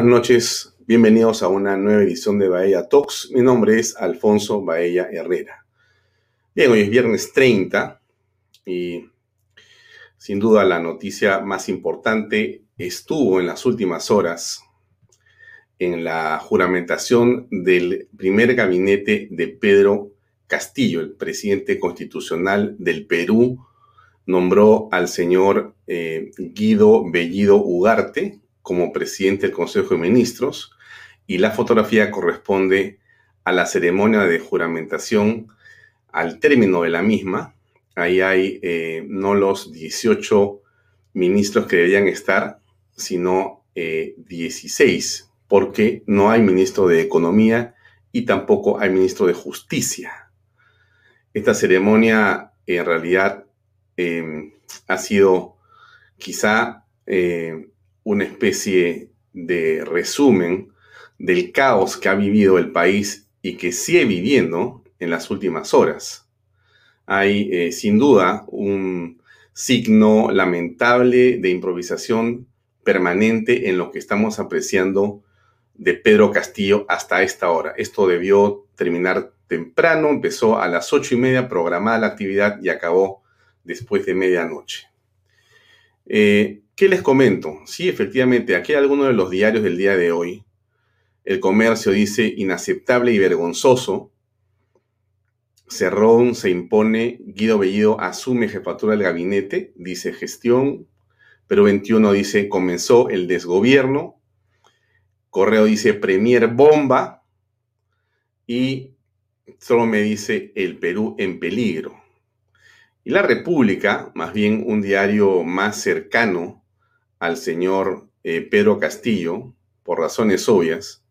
Buenas noches, bienvenidos a una nueva edición de Bahía Talks. Mi nombre es Alfonso Baella Herrera. Bien, hoy es viernes 30 y sin duda la noticia más importante estuvo en las últimas horas en la juramentación del primer gabinete de Pedro Castillo, el presidente constitucional del Perú, nombró al señor eh, Guido Bellido Ugarte como presidente del Consejo de Ministros y la fotografía corresponde a la ceremonia de juramentación al término de la misma. Ahí hay eh, no los 18 ministros que deberían estar, sino 16, eh, porque no hay ministro de Economía y tampoco hay ministro de Justicia. Esta ceremonia en realidad em, ha sido quizá eh, una especie de resumen del caos que ha vivido el país y que sigue viviendo en las últimas horas. Hay eh, sin duda un signo lamentable de improvisación permanente en lo que estamos apreciando de Pedro Castillo hasta esta hora. Esto debió terminar temprano, empezó a las ocho y media programada la actividad y acabó después de medianoche. Eh, ¿Qué les comento? Sí, efectivamente, aquí hay de los diarios del día de hoy. El comercio dice inaceptable y vergonzoso. Cerrón se impone, Guido Bellido asume jefatura del gabinete, dice gestión. Pero 21 dice comenzó el desgobierno. Correo dice Premier bomba. Y solo me dice el Perú en peligro. La República, más bien un diario más cercano al señor eh, Pedro Castillo, por razones obvias,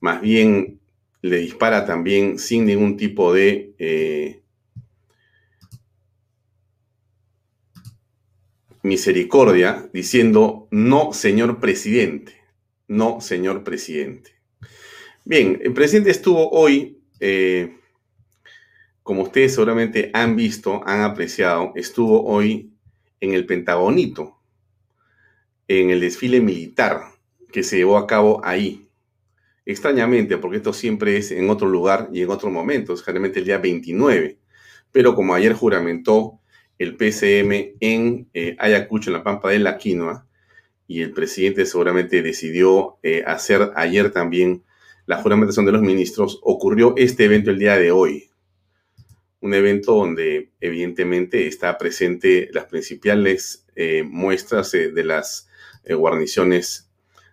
más bien le dispara también sin ningún tipo de eh, misericordia, diciendo, no, señor presidente, no, señor presidente. Bien, el presidente estuvo hoy, eh, como ustedes seguramente han visto, han apreciado, estuvo hoy en el Pentagonito, en el desfile militar que se llevó a cabo ahí. Extrañamente, porque esto siempre es en otro lugar y en otro momento, generalmente el día 29. Pero como ayer juramentó el PCM en eh, Ayacucho, en la Pampa de la Quinoa, y el presidente seguramente decidió eh, hacer ayer también la juramentación de los ministros, ocurrió este evento el día de hoy. Un evento donde evidentemente está presente las principales eh, muestras de las eh, guarniciones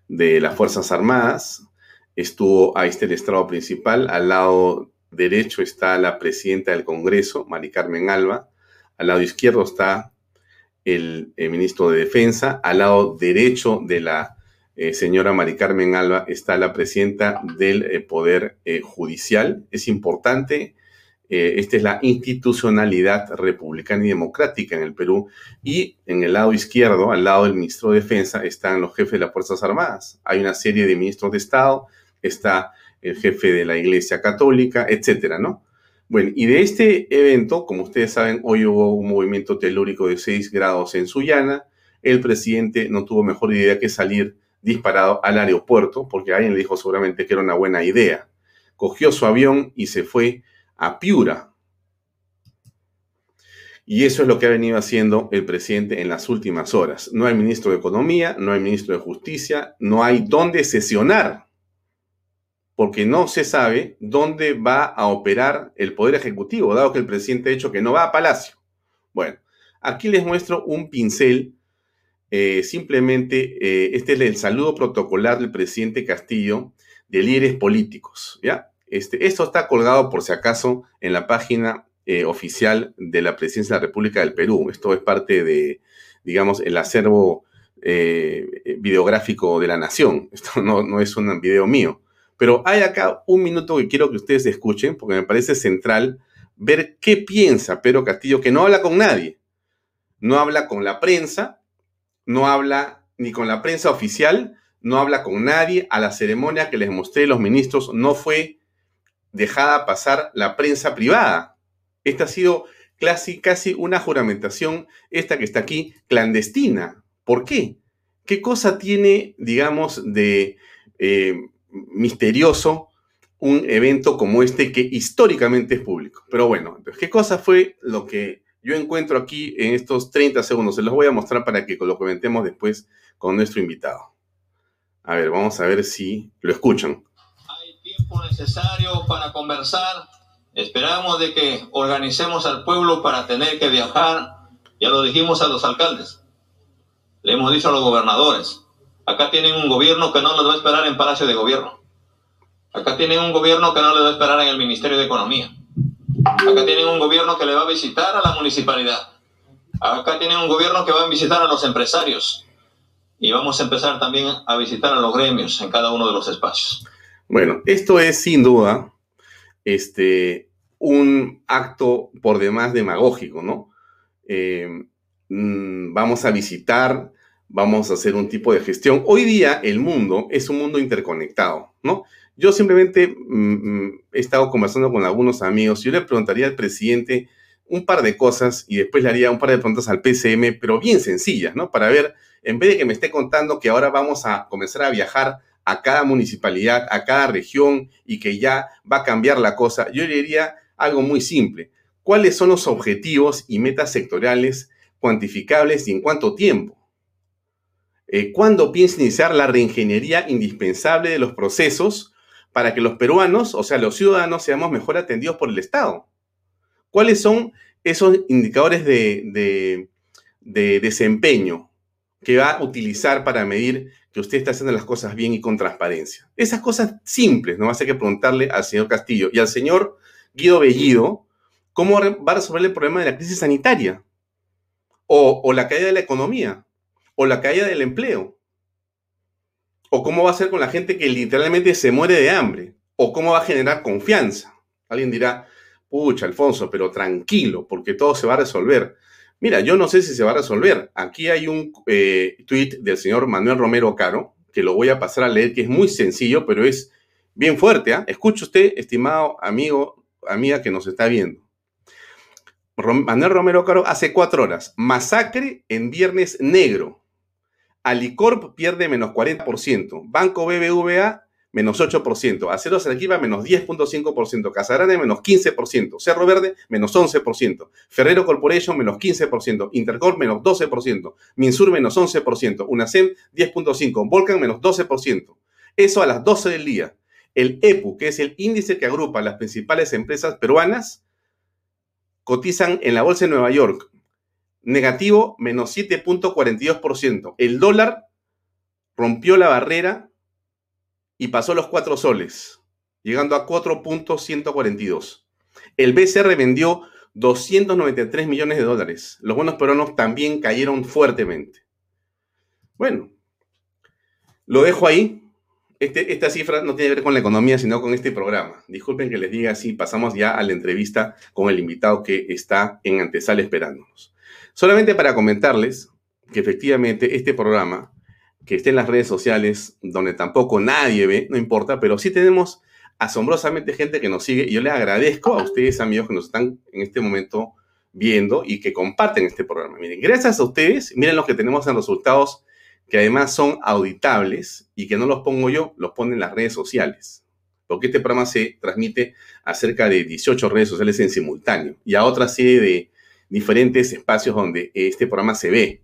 de las Fuerzas Armadas. Estuvo ahí el estrado principal. Al lado derecho está la presidenta del Congreso, Mari Carmen Alba. Al lado izquierdo está el, ministro de Defensa. Al lado derecho de la eh, señora Mari Carmen Alba está la presidenta del eh, Poder Judicial. Es importante eh, esta es la institucionalidad republicana y democrática en el Perú. Y en el lado izquierdo, al lado del ministro de Defensa, están los jefes de las Fuerzas Armadas. Hay una serie de ministros de Estado, está el jefe de la Iglesia Católica, etcétera, ¿no? Bueno, y de este evento, como ustedes saben, hoy hubo un movimiento telúrico de 6 grados en Sullana. El presidente no tuvo mejor idea que salir disparado al aeropuerto, porque alguien le dijo seguramente que era una buena idea. Cogió su avión y se fue a Piura. Y eso es lo que ha venido haciendo el presidente en las últimas horas. No hay ministro de Economía, no hay ministro de Justicia, no hay dónde sesionar, porque no se sabe dónde va a operar el Poder Ejecutivo, dado que el presidente ha dicho que no va a Palacio. Bueno, aquí les muestro un pincel. Eh, simplemente, eh, este es el saludo protocolar del presidente Castillo de líderes políticos, ¿ya? Este, esto está colgado, por si acaso, en la página eh, oficial de la Presidencia de la República del Perú. Esto es parte de, digamos, el acervo eh, videográfico de la nación. Esto no, no es un video mío. Pero hay acá un minuto que quiero que ustedes escuchen, porque me parece central ver qué piensa Pedro Castillo, que no habla con nadie. No habla con la prensa, no habla ni con la prensa oficial, no habla con nadie. A la ceremonia que les mostré los ministros no fue dejada pasar la prensa privada. Esta ha sido casi, una juramentación, esta que está aquí, clandestina. ¿Por qué? ¿Qué cosa tiene, digamos, de eh, misterioso un evento como este que históricamente es público? Pero bueno, ¿qué cosa fue lo que yo encuentro aquí en estos 30 segundos? Se los voy a mostrar para que lo comentemos después con nuestro invitado. A ver, vamos a ver si lo escuchan. Tiempo necesario para conversar. Esperamos de que organicemos al pueblo para tener que viajar. Ya lo dijimos a los alcaldes. Le hemos dicho a los gobernadores. Acá tienen un gobierno que no les va a esperar en Palacio de Gobierno. Acá tienen un gobierno que no les va a esperar en el Ministerio de Economía. Acá tienen un gobierno que le va a visitar a la municipalidad. Acá tienen un gobierno que va a visitar a los empresarios. Y vamos a empezar también a visitar a los gremios en cada uno de los espacios. Bueno, esto es sin duda este, un acto por demás demagógico, ¿no? Eh, mm, vamos a visitar, vamos a hacer un tipo de gestión. Hoy día el mundo es un mundo interconectado, ¿no? Yo simplemente mm, mm, he estado conversando con algunos amigos. Yo le preguntaría al presidente un par de cosas y después le haría un par de preguntas al PCM, pero bien sencillas, ¿no? Para ver, en vez de que me esté contando que ahora vamos a comenzar a viajar a cada municipalidad, a cada región y que ya va a cambiar la cosa, yo diría algo muy simple. ¿Cuáles son los objetivos y metas sectoriales cuantificables y en cuánto tiempo? Eh, ¿Cuándo piensa iniciar la reingeniería indispensable de los procesos para que los peruanos, o sea, los ciudadanos, seamos mejor atendidos por el Estado. ¿Cuáles son esos indicadores de, desempeño que va a utilizar para medir que usted está haciendo las cosas bien y con transparencia? Esas cosas simples, no va a que preguntarle al señor Castillo y al señor Guido Bellido cómo va a resolver el problema de la crisis sanitaria o, o la caída de la economía o la caída del empleo ¿O cómo va a ser con la gente que literalmente se muere de hambre? ¿O cómo va a generar confianza? Alguien dirá, pucha, Alfonso, pero tranquilo, porque todo se va a resolver. Mira, yo no sé si se va a resolver. Aquí hay un eh, tweet del señor Manuel Romero Caro, que lo voy a pasar a leer, que es muy sencillo, pero es bien fuerte. ¿ah? Escuche usted, estimado amigo, amiga que nos está viendo. Manuel Romero Caro hace cuatro horas. Masacre en Viernes Negro. Alicorp pierde menos 40%, Banco BBVA menos 8%, Aceros Arequipa menos 10.5%, Casarane menos 15%, Cerro Verde menos 11%, Ferrero Corporation menos 15%, Intercorp menos 12%, Minsur menos 11%, UNACEM 10.5%, Volcan menos 12%. Eso a las 12 del día. El EPU, que es el índice que agrupa las principales empresas peruanas, cotizan en la Bolsa de Nueva York negativo menos 7.42%. El dólar rompió la barrera y pasó los 4 soles, llegando a 4.142. El BCR vendió 293 millones de dólares. Los bonos peruanos también cayeron fuertemente. Bueno, lo dejo ahí. Este, esta cifra no tiene que ver con la economía, sino con este programa. Disculpen que les diga así, pasamos ya a la entrevista con el invitado que está en antesala esperándonos. Solamente para comentarles que efectivamente este programa, que está en las redes sociales, donde tampoco nadie ve, no importa, pero sí tenemos asombrosamente gente que nos sigue y yo les agradezco a ustedes, amigos, que nos están en este momento viendo y que comparten este programa. Miren, gracias a ustedes, miren los que tenemos en resultados que además son auditables y que no los pongo yo, los ponen las redes sociales. Porque este programa se transmite a cerca de 18 redes sociales en simultáneo y a otra serie de diferentes espacios donde este programa se ve.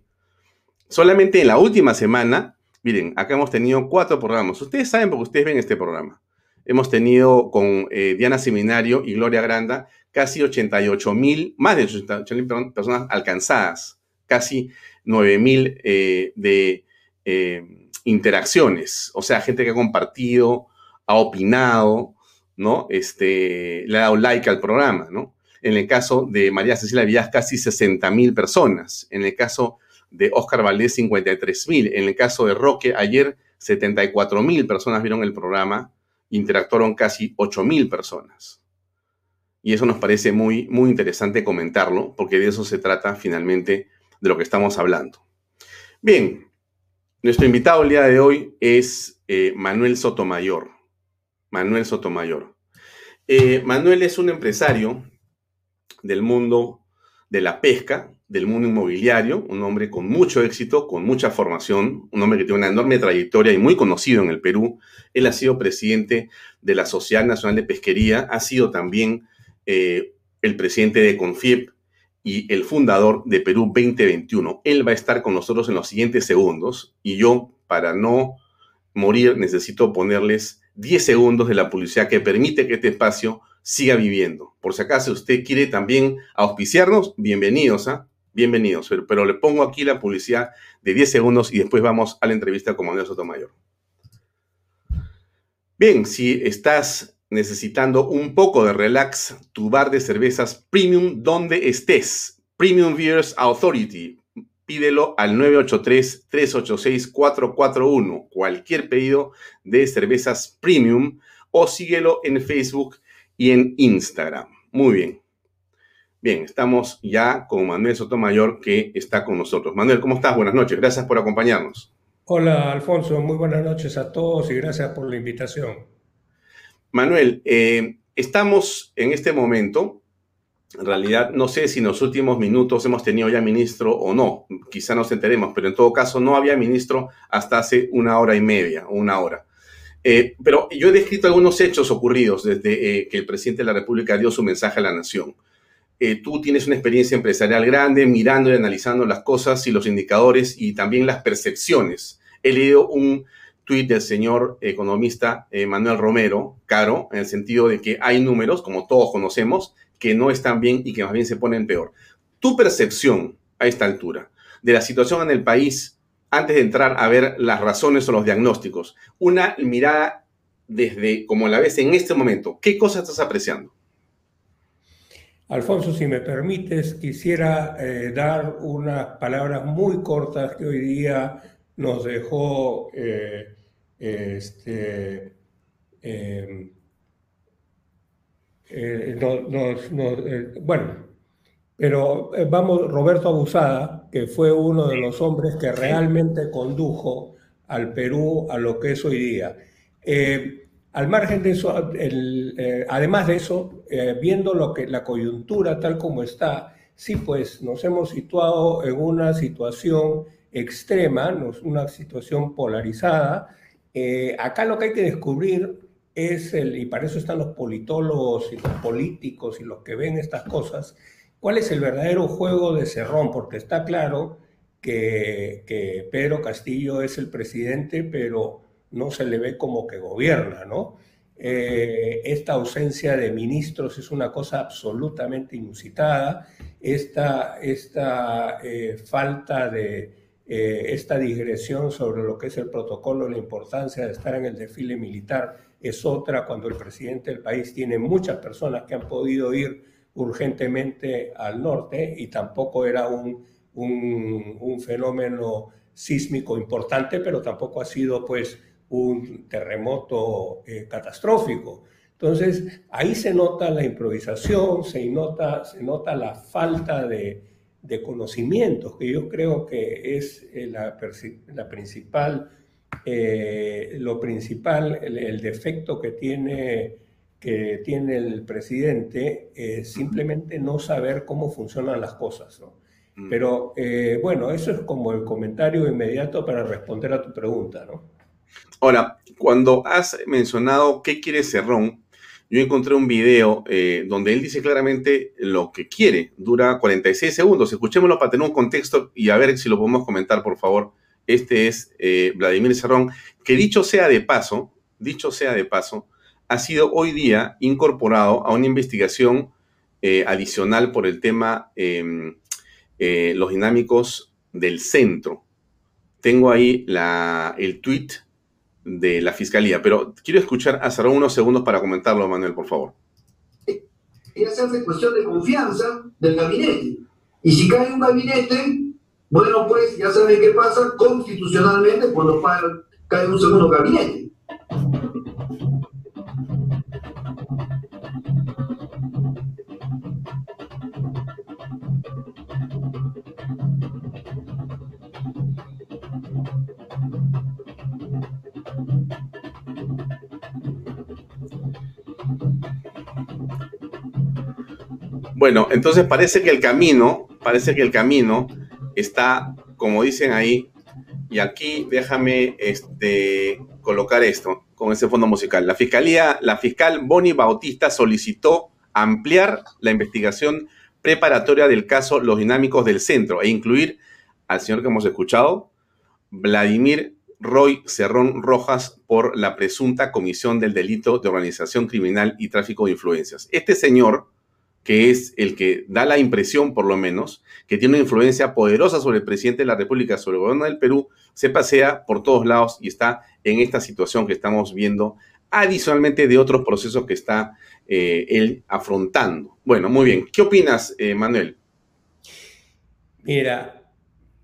Solamente en la última semana, miren, acá hemos tenido cuatro programas. Ustedes saben porque ustedes ven este programa. Hemos tenido con eh, Diana Seminario y Gloria Granda casi 88 mil, más de 88 mil personas alcanzadas, casi 9 mil eh, de eh, interacciones, o sea, gente que ha compartido, ha opinado, ¿no? Este, le ha dado like al programa, ¿no? En el caso de María Cecilia Villas, casi 60 mil personas. En el caso de Oscar Valdés, 53 mil. En el caso de Roque, ayer 74 mil personas vieron el programa, interactuaron casi 8 mil personas. Y eso nos parece muy, muy interesante comentarlo, porque de eso se trata finalmente de lo que estamos hablando. Bien, nuestro invitado el día de hoy es eh, Manuel Sotomayor. Manuel Sotomayor. Eh, Manuel es un empresario del mundo de la pesca, del mundo inmobiliario, un hombre con mucho éxito, con mucha formación, un hombre que tiene una enorme trayectoria y muy conocido en el Perú. Él ha sido presidente de la Sociedad Nacional de Pesquería, ha sido también eh, el presidente de Confiep y el fundador de Perú 2021. Él va a estar con nosotros en los siguientes segundos y yo, para no morir, necesito ponerles 10 segundos de la publicidad que permite que este espacio siga viviendo. Por si acaso usted quiere también auspiciarnos, bienvenidos, ¿ah? Bienvenidos. Pero, le pongo aquí la publicidad de 10 segundos y después vamos a la entrevista con Manuel Sotomayor. Bien, si estás necesitando un poco de relax, tu bar de cervezas premium donde estés, Premium Beers Authority. Pídelo al 983-386-441. Cualquier pedido de cervezas premium o síguelo en Facebook y en Instagram. Muy bien. Bien, estamos ya con Manuel Sotomayor que está con nosotros. Manuel, ¿cómo estás? Buenas noches. Gracias por acompañarnos. Hola, Alfonso. Muy buenas noches a todos y gracias por la invitación. Manuel, eh, estamos en este momento, en realidad no sé si en los últimos minutos hemos tenido ya ministro o no, quizá nos enteremos, pero en todo caso no había ministro hasta hace una hora y media o una hora. Eh, pero yo he descrito algunos hechos ocurridos desde eh, que el presidente de la República dio su mensaje a la nación. Tú tienes una experiencia empresarial grande, mirando y analizando las cosas y los indicadores y también las percepciones. He leído un tuit del señor economista eh, Manuel Romero, caro, en el sentido de que hay números, como todos conocemos, que no están bien y que más bien se ponen peor. Tu percepción a esta altura de la situación en el país, antes de entrar a ver las razones o los diagnósticos, una mirada desde como la ves en este momento, ¿qué cosas estás apreciando? Alfonso, si me permites, quisiera eh, dar unas palabras muy cortas que hoy día nos dejó eh, este, em, eh, bueno, pero vamos, Roberto Abusada, que fue uno de los hombres que realmente condujo al Perú a lo que es hoy día. Al margen de eso, además de eso, viendo lo que la coyuntura tal como está, sí, pues nos hemos situado en una situación extrema, una situación polarizada, eh, acá lo que hay que descubrir es, el, y para eso están los politólogos y los políticos y los que ven estas cosas, cuál es el verdadero juego de Cerrón, porque está claro que, Pedro Castillo es el presidente, pero no se le ve como que gobierna, ¿no? Eh, esta ausencia de ministros es una cosa absolutamente inusitada, esta, esta eh, falta de eh, esta digresión sobre lo que es el protocolo, la importancia de estar en el desfile militar es otra cuando el presidente del país tiene muchas personas que han podido ir urgentemente al norte y tampoco era un, un, fenómeno sísmico importante, pero tampoco ha sido pues un terremoto eh, catastrófico. Entonces, ahí se nota la improvisación, se nota, se nota la falta de, de conocimientos, que yo creo que es eh, la, la principal, eh, lo principal, el, defecto que tiene, que tiene el presidente, es simplemente no saber cómo funcionan las cosas. ¿no? Mm. Pero eh, bueno, eso es como el comentario inmediato para responder a tu pregunta. ¿no? Ahora, cuando has mencionado qué quiere Cerrón, yo encontré un video eh, donde él dice claramente lo que quiere. Dura 46 segundos. Escuchémoslo para tener un contexto y a ver si lo podemos comentar, por favor. Este es eh, Vladimir Serrón, que dicho sea de paso, dicho sea de paso, ha sido hoy día incorporado a una investigación eh, adicional por el tema em, los dinámicos del centro. Tengo ahí el tweet de la fiscalía. Pero quiero escuchar a Sarón unos segundos para comentarlo, Manuel, por favor. Y hacerse cuestión de confianza del gabinete. Y si cae un gabinete, bueno, pues ya saben qué pasa constitucionalmente cuando cae un segundo gabinete. Bueno, entonces parece que el camino parece que el camino está, como dicen ahí, y aquí déjame este, colocar esto con ese fondo musical. La fiscalía, la fiscal Bonnie Bautista solicitó ampliar la investigación preparatoria del caso Los Dinámicos del Centro e incluir al señor que hemos escuchado, Vladimir Roy Cerrón Rojas, por la presunta comisión del delito de organización criminal y tráfico de influencias. Este señor, que es el que da la impresión, por lo menos, que tiene una influencia poderosa sobre el presidente de la República, sobre el gobierno del Perú, se pasea por todos lados y está en esta situación que estamos viendo, adicionalmente de otros procesos que está eh, él afrontando. Bueno, muy bien. ¿Qué opinas, eh, Manuel? Mira,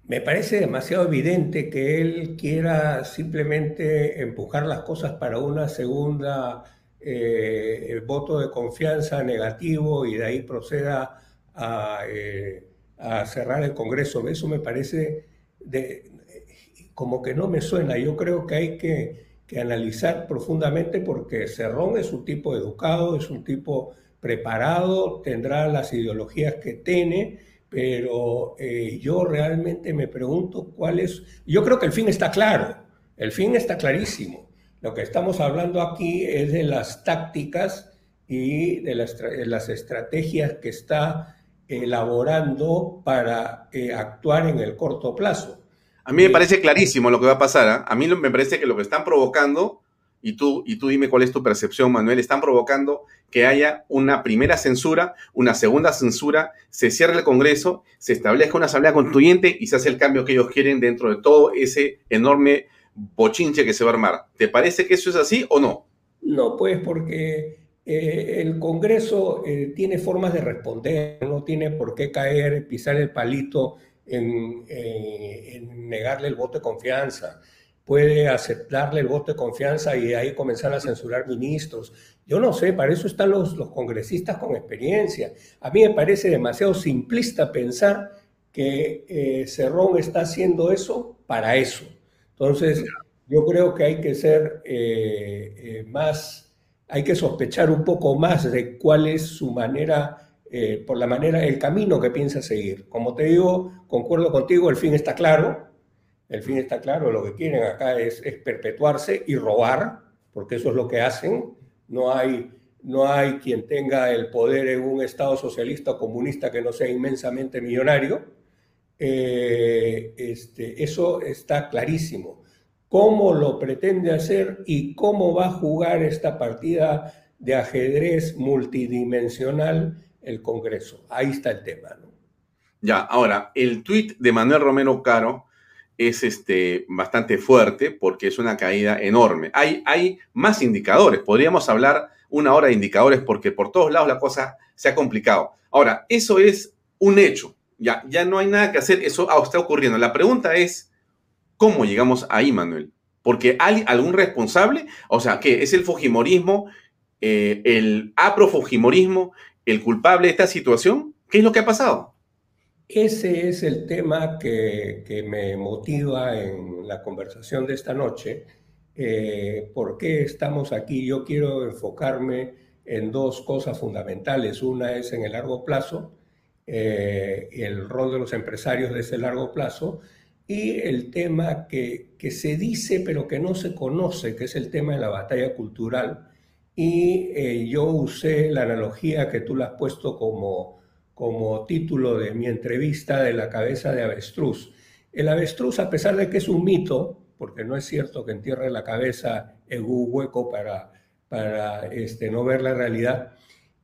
me parece demasiado evidente que él quiera simplemente empujar las cosas para una segunda eh, voto de confianza negativo y de ahí proceda a, eh, cerrar el Congreso. Eso me parece como que no me suena. Yo creo que hay que, que analizar profundamente porque Cerrón es un tipo educado, es un tipo preparado, tendrá las ideologías que tiene pero eh, yo realmente me pregunto cuál es, yo creo que el fin está claro, el fin está clarísimo. Lo que estamos hablando aquí es de las tácticas y de las, estrategias que está elaborando para eh, actuar en el corto plazo. A mí me parece clarísimo lo que va a pasar. ¿ah? A mí me parece que lo que están provocando y tú, y tú dime cuál es tu percepción, Manuel, están provocando que haya una primera censura, una segunda censura, se cierre el Congreso, se establezca una asamblea constituyente y se hace el cambio que ellos quieren dentro de todo ese enorme bochinche que se va a armar. ¿Te parece que eso es así o no? No, pues porque eh, el Congreso eh, tiene formas de responder, no tiene por qué caer, pisar el palito en, eh, en negarle el voto de confianza puede aceptarle el voto de confianza y ahí comenzar a censurar ministros. Yo no sé, para eso están los, los congresistas con experiencia. A mí me parece demasiado simplista pensar que Cerrón está haciendo eso para eso. Entonces, yo creo que hay que ser eh, eh, más, hay que sospechar un poco más de cuál es su manera, por la manera, el camino que piensa seguir. Como te digo, concuerdo contigo, el fin está claro, el fin está claro, lo que quieren acá es, perpetuarse y robar, porque eso es lo que hacen. No hay, no hay quien tenga el poder en un Estado socialista o comunista que no sea inmensamente millonario. Eh, este, eso está clarísimo. ¿Cómo lo pretende hacer y cómo va a jugar esta partida de ajedrez multidimensional el Congreso? Ahí está el tema. Ya, ahora, el tuit de Manuel Romero Caro es este, bastante fuerte porque es una caída enorme. Hay, hay más indicadores, podríamos hablar una hora de indicadores porque por todos lados la cosa se ha complicado. Ahora, eso es un hecho, ya, ya no hay nada que hacer, eso está ocurriendo. La pregunta es, ¿cómo llegamos ahí, Manuel? Porque hay algún responsable, o sea, ¿qué? ¿Es el Fujimorismo, eh, el aprofujimorismo, el culpable de esta situación? ¿Qué es lo que ha pasado? Ese es el tema que, me motiva en la conversación de esta noche. Eh, ¿Por qué estamos aquí? Yo quiero enfocarme en dos cosas fundamentales. Una es en el largo plazo, eh, el rol de los empresarios de ese largo plazo, y el tema que, que se dice pero que no se conoce, que es el tema de la batalla cultural. Y eh, yo usé la analogía que tú la has puesto como como título de mi entrevista de la cabeza de avestruz. El avestruz, a pesar de que es un mito, porque no es cierto que entierre la cabeza en un hueco para, para este, no ver la realidad,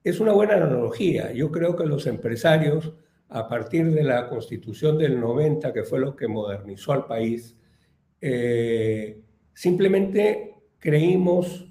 es una buena analogía. Yo creo que los empresarios, a partir de la constitución del 90, que fue lo que modernizó al país, eh, simplemente creímos,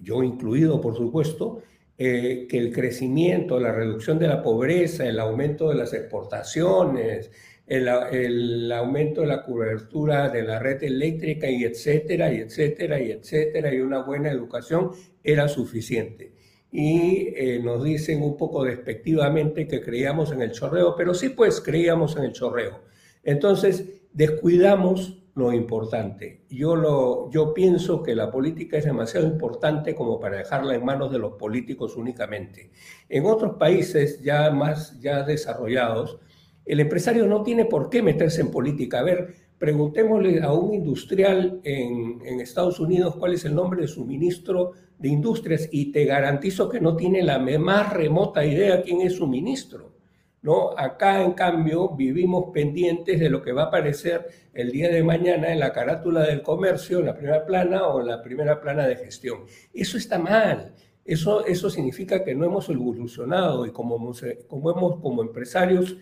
yo incluido por supuesto, eh, que el crecimiento, la reducción de la pobreza, el aumento de las exportaciones, el, aumento de la cobertura de la red eléctrica y etcétera, y etcétera, y etcétera, y una buena educación era suficiente. Y eh, nos dicen un poco despectivamente que creíamos en el chorreo, pero sí pues creíamos en el chorreo. Entonces descuidamos lo importante. Yo, lo, yo pienso que la política es demasiado importante como para dejarla en manos de los políticos únicamente. En otros países ya más ya desarrollados, El empresario no tiene por qué meterse en política. A ver, preguntémosle a un industrial en, Estados Unidos cuál es el nombre de su ministro de Industrias y te garantizo que no tiene la más remota idea quién es su ministro. ¿no? Acá, en cambio, vivimos pendientes de lo que va a aparecer el día de mañana en la carátula del comercio, en la primera plana o en la primera plana de gestión. Eso está mal. Eso, eso significa que no hemos evolucionado y como, como, hemos, como empresarios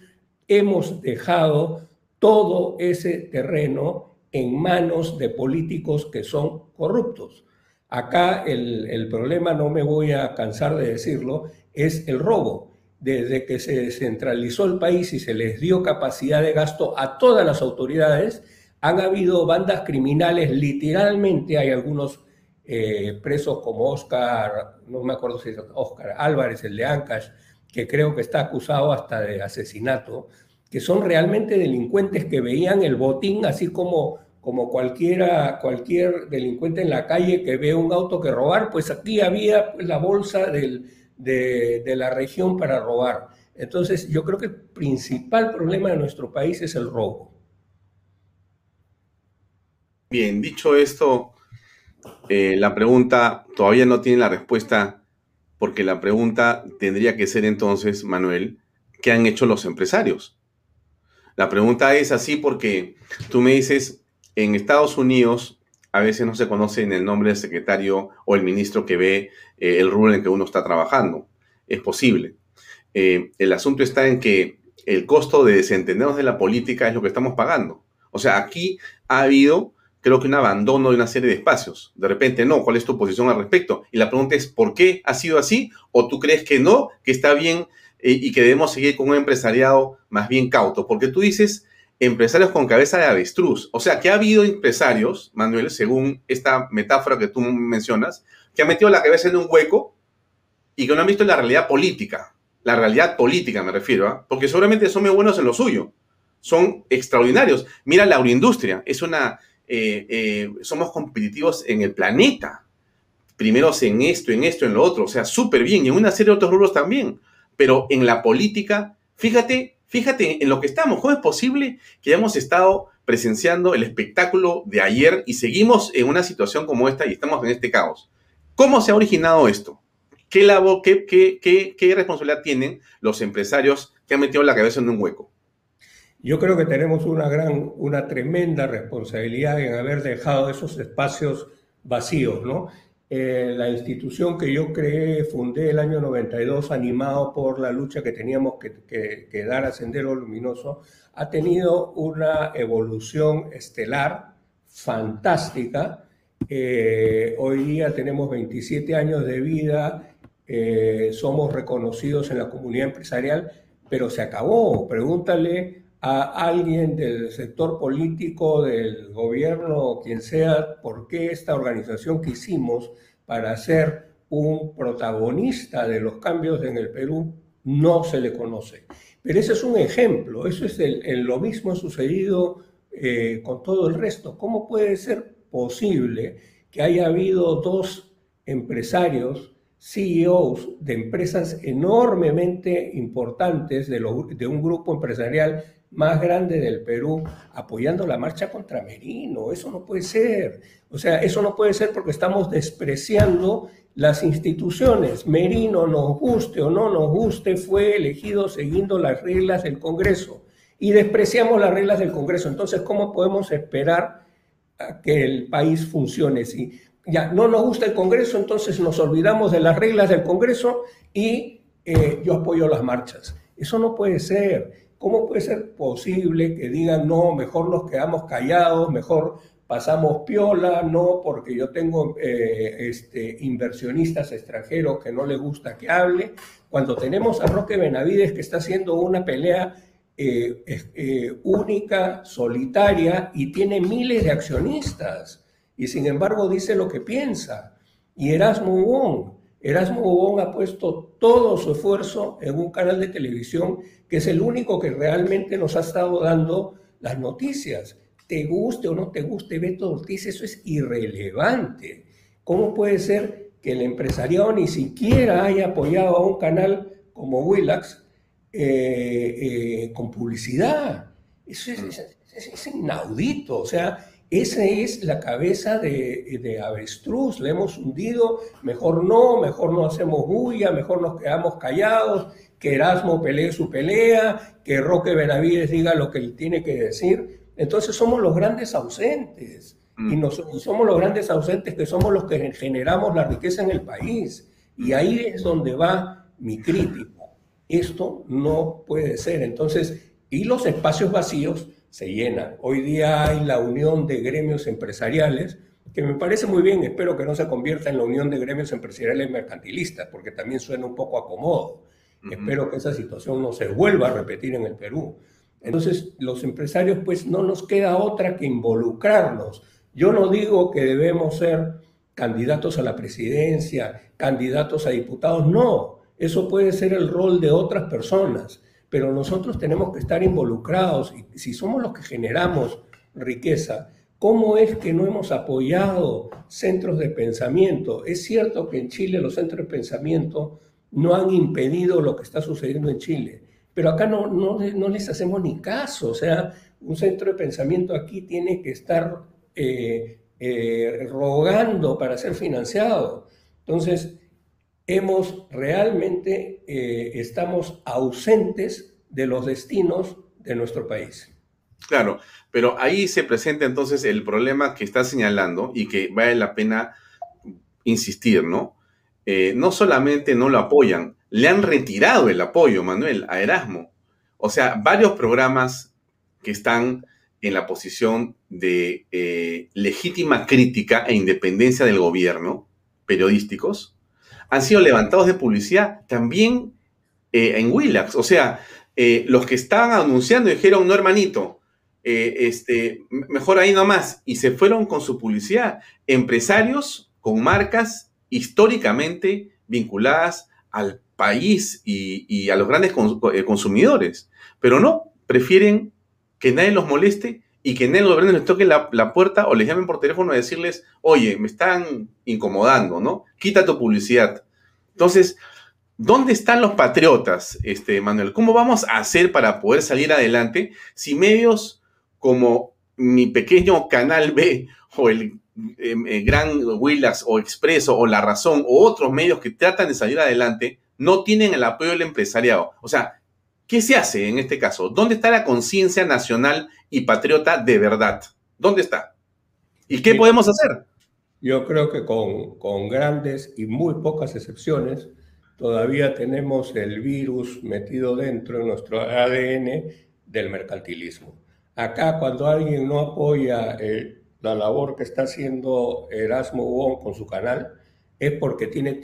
hemos dejado todo ese terreno en manos de políticos que son corruptos. Acá el, el problema, no me voy a cansar de decirlo, es el robo desde que se descentralizó el país y se les dio capacidad de gasto a todas las autoridades, han habido bandas criminales, literalmente hay algunos eh, presos como Oscar, no me acuerdo si es Oscar Álvarez, el de Ancash, que creo que está acusado hasta de asesinato, que son realmente delincuentes que veían el botín así como, como cualquiera, cualquier delincuente en la calle que ve un auto que robar, pues aquí había la bolsa de la región para robar. Entonces, yo creo que el principal problema de nuestro país es el robo. Bien, dicho esto, eh, la pregunta todavía no tiene la respuesta, porque la pregunta tendría que ser entonces, Manuel, ¿qué han hecho los empresarios? La pregunta es así porque tú me dices, en Estados Unidos a veces no se conoce en el nombre del secretario o el ministro que ve eh, el rubro en que uno está trabajando. Es posible. Eh, el asunto está en que el costo de desentendernos de la política es lo que estamos pagando. O sea, aquí ha habido creo que un abandono de una serie de espacios. De repente, no, ¿cuál es tu posición al respecto? Y la pregunta es, ¿por qué ha sido así? ¿O tú crees que no, que está bien y que debemos seguir con un empresariado más bien cauto? Porque tú dices empresarios con cabeza de avestruz. O sea, que ha habido empresarios, Manuel, según esta metáfora que tú mencionas, que han metido la cabeza en un hueco y que no han visto la realidad política. La realidad política me refiero, ¿ah? porque seguramente son muy buenos en lo suyo. Son extraordinarios. Mira la agroindustria, es una eh, eh, somos competitivos en el planeta. Primero en esto, en esto, en lo otro. O sea, súper bien. Y en una serie de otros rubros también. Pero en la política, fíjate, fíjate en lo que estamos. ¿Cómo es posible que hayamos estado presenciando el espectáculo de ayer y seguimos en una situación como esta y estamos en este caos? ¿Cómo se ha originado esto? ¿Qué, qué, responsabilidad tienen los empresarios que han metido la cabeza en un hueco? Yo creo que tenemos una gran, una tremenda responsabilidad en haber dejado esos espacios vacíos, ¿no? Eh, la institución que yo creé, fundé el año 92, animado por la lucha que teníamos que, dar a Sendero Luminoso, ha tenido una evolución estelar fantástica. Eh, hoy día tenemos 27 años de vida, eh, somos reconocidos en la comunidad empresarial, pero se acabó. Pregúntale a alguien del sector político, del gobierno quien sea, por qué esta organización que hicimos para ser un protagonista de los cambios en el Perú no se le conoce. Pero ese es un ejemplo, eso es lo mismo ha sucedido eh, con todo el resto. ¿Cómo puede ser posible que haya habido dos empresarios, CEOs de empresas enormemente importantes de un grupo empresarial más grande del Perú apoyando la marcha contra Merino. Eso no puede ser. O sea, eso no puede ser porque estamos despreciando las instituciones. Merino, nos guste o no nos guste, fue elegido siguiendo las reglas del Congreso. Y despreciamos las reglas del Congreso. Entonces, ¿cómo podemos esperar a que el país funcione? Si ya no nos gusta el Congreso, entonces nos olvidamos de las reglas del Congreso y eh, yo apoyo las marchas. Eso no puede ser. ¿Cómo puede ser posible que digan, no, mejor nos quedamos callados, mejor pasamos piola, no, porque yo tengo eh, este, inversionistas extranjeros que no les gusta que hable, cuando tenemos a Roque Benavides que está haciendo una pelea eh, eh, única, solitaria, y tiene miles de accionistas, y sin embargo dice lo que piensa. Y Erasmo Wong, Erasmo Bobón ha puesto todo su esfuerzo en un canal de televisión que es el único que realmente nos ha estado dando las noticias. Te guste o no te guste Beto Ortiz, eso es irrelevante. ¿Cómo puede ser que el empresariado ni siquiera haya apoyado a un canal como Willax eh, con publicidad. Eso es, inaudito. O sea, esa es la cabeza de, de, avestruz. Le hemos hundido. Mejor no, mejor no hacemos bulla, mejor nos quedamos callados. Que Erasmo pelee su pelea, que Roque Benavides diga lo que él tiene que decir. Entonces somos los grandes ausentes. Mm. Y, nos, somos los grandes ausentes que somos los que generamos la riqueza en el país. Y ahí es donde va mi crítica. Esto no puede ser. Entonces, y los espacios vacíos se llenan. Hoy día hay la unión de gremios empresariales, que me parece muy bien, espero que no se convierta en la unión de gremios empresariales mercantilistas, porque también suena un poco acomodo. Espero que esa situación no se vuelva a repetir en el Perú. Entonces, los empresarios, pues no nos queda otra que involucrarnos. Yo no digo que debemos ser candidatos a la presidencia, candidatos a diputados, no. Eso puede ser el rol de otras personas pero nosotros tenemos que estar involucrados y si somos los que generamos riqueza, ¿cómo es que no hemos apoyado centros de pensamiento? Es cierto que en Chile los centros de pensamiento no han impedido lo que está sucediendo en Chile, pero acá no, no, no les hacemos ni caso, o sea, un centro de pensamiento aquí tiene que estar eh, eh, rogando para ser financiado. Entonces, hemos realmente, eh, estamos ausentes de los destinos de nuestro país. Claro, pero ahí se presenta entonces el problema que está señalando y que vale la pena insistir, ¿no? Eh, no solamente no lo apoyan, le han retirado el apoyo, Manuel, a Erasmo. O sea, varios programas que están en la posición de eh, legítima crítica e independencia del gobierno, periodísticos, han sido levantados de publicidad también eh, en Willax. O sea, eh, los que estaban anunciando dijeron, no hermanito, eh, este, mejor ahí nomás. Y se fueron con su publicidad. Empresarios con marcas históricamente vinculadas al país y, a los grandes consumidores. Pero no, prefieren que nadie los moleste y que el gobierno les toque la, la, puerta o les llamen por teléfono a decirles, oye, me están incomodando, ¿no? Quita tu publicidad. Entonces, ¿dónde están los patriotas, este, Manuel? ¿Cómo vamos a hacer para poder salir adelante si medios como mi pequeño Canal B o el em, eh, Gran Willax o Expreso o La Razón o otros medios que tratan de salir adelante no tienen el apoyo del empresariado? O sea, ¿Qué se hace en este caso? ¿Dónde está la conciencia nacional y patriota de verdad? ¿Dónde está? ¿Y qué podemos hacer? Yo creo que con, con grandes y muy pocas excepciones, todavía tenemos el virus metido dentro de nuestro ADN del mercantilismo. Acá cuando alguien no apoya eh, la labor que está haciendo Erasmo Wong con su canal, es porque tiene,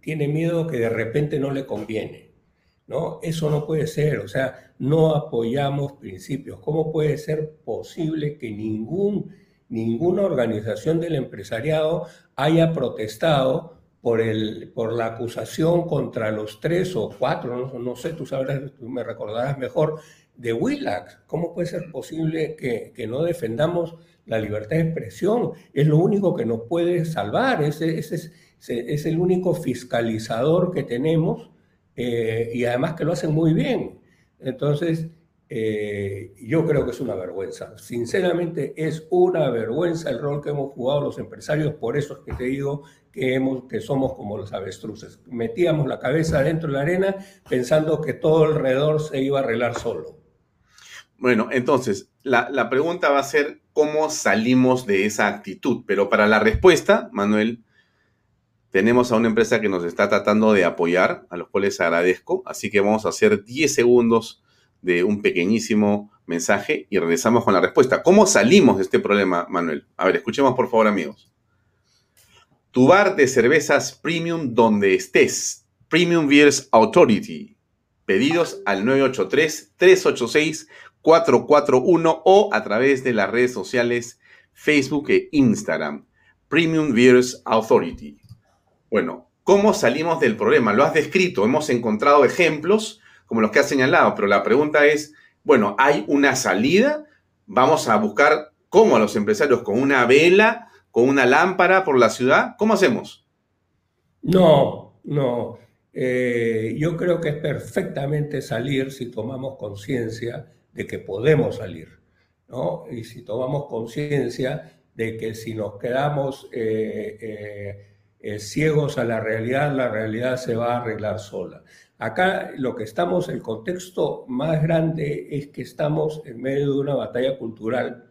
tiene miedo que de repente no le conviene. ¿No? Eso no puede ser, o sea, no apoyamos principios. ¿Cómo puede ser posible que ningún, ninguna organización del empresariado haya protestado por, el, por la acusación contra los tres o cuatro, no, sé, tú sabrás, tú me recordarás mejor, de Willax? ¿Cómo puede ser posible que, que, no defendamos la libertad de expresión? Es lo único que nos puede salvar, es, es el único fiscalizador que tenemos eh, y además que lo hacen muy bien. Entonces, eh, yo creo que es una vergüenza. Sinceramente, es una vergüenza el rol que hemos jugado los empresarios, por eso es que te digo que, hemos, que somos como los avestruces. Metíamos la cabeza dentro de la arena pensando que todo alrededor se iba a arreglar solo. Bueno, entonces, la, la pregunta va a ser cómo salimos de esa actitud, pero para la respuesta, Manuel, tenemos a una empresa que nos está tratando de apoyar, a los cuales agradezco. Así que vamos a hacer 10 segundos de un pequeñísimo mensaje y regresamos con la respuesta. ¿Cómo salimos de este problema, Manuel? A ver, escuchemos por favor, amigos. Tu bar de cervezas premium donde estés. Premium Beers Authority. Pedidos al 983-386-441 o a través de las redes sociales Facebook e Instagram. Premium Beers Authority. Bueno, ¿cómo salimos del problema? Lo has descrito, hemos encontrado ejemplos como los que has señalado, pero la pregunta es, bueno, ¿hay una salida? Vamos a buscar cómo a los empresarios con una vela, con una lámpara por la ciudad, ¿cómo hacemos? No, no. Eh, yo creo que es perfectamente salir si tomamos conciencia de que podemos salir, ¿no? Y si tomamos conciencia de que si nos quedamos eh, eh, ciegos a la realidad, la realidad se va a arreglar sola. Acá lo que estamos, el contexto más grande es que estamos en medio de una batalla cultural,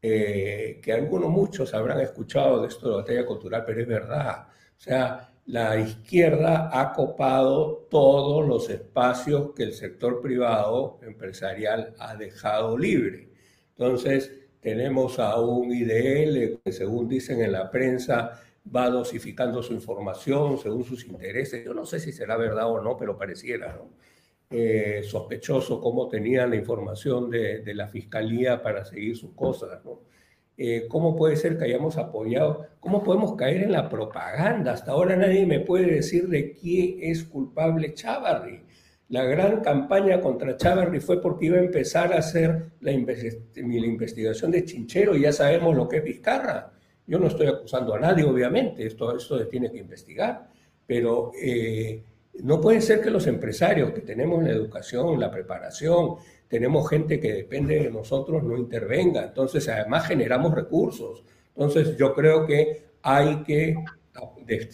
que algunos, muchos habrán escuchado de esto de batalla cultural, pero es verdad. O sea, la izquierda ha copado todos los espacios que el sector privado empresarial ha dejado libre. Entonces, tenemos a un IDL que, según dicen en la prensa, va dosificando su información según sus intereses. Yo no sé si será verdad o no, pero pareciera, ¿no? Eh, sospechoso cómo tenían la información de, la fiscalía para seguir sus cosas, ¿no? Eh, ¿cómo puede ser que hayamos apoyado? ¿Cómo podemos caer en la propaganda? Hasta ahora nadie me puede decir de quién es culpable Chávarri. La gran campaña contra Chávarri fue porque iba a empezar a hacer la, investigación de Chinchero y ya sabemos lo que es Vizcarra. Yo no estoy acusando a nadie, obviamente, esto, esto tiene que investigar, pero eh, no puede ser que los empresarios que tenemos la educación, la preparación, tenemos gente que depende de nosotros, no intervenga. Entonces, además generamos recursos. Entonces, yo creo que hay que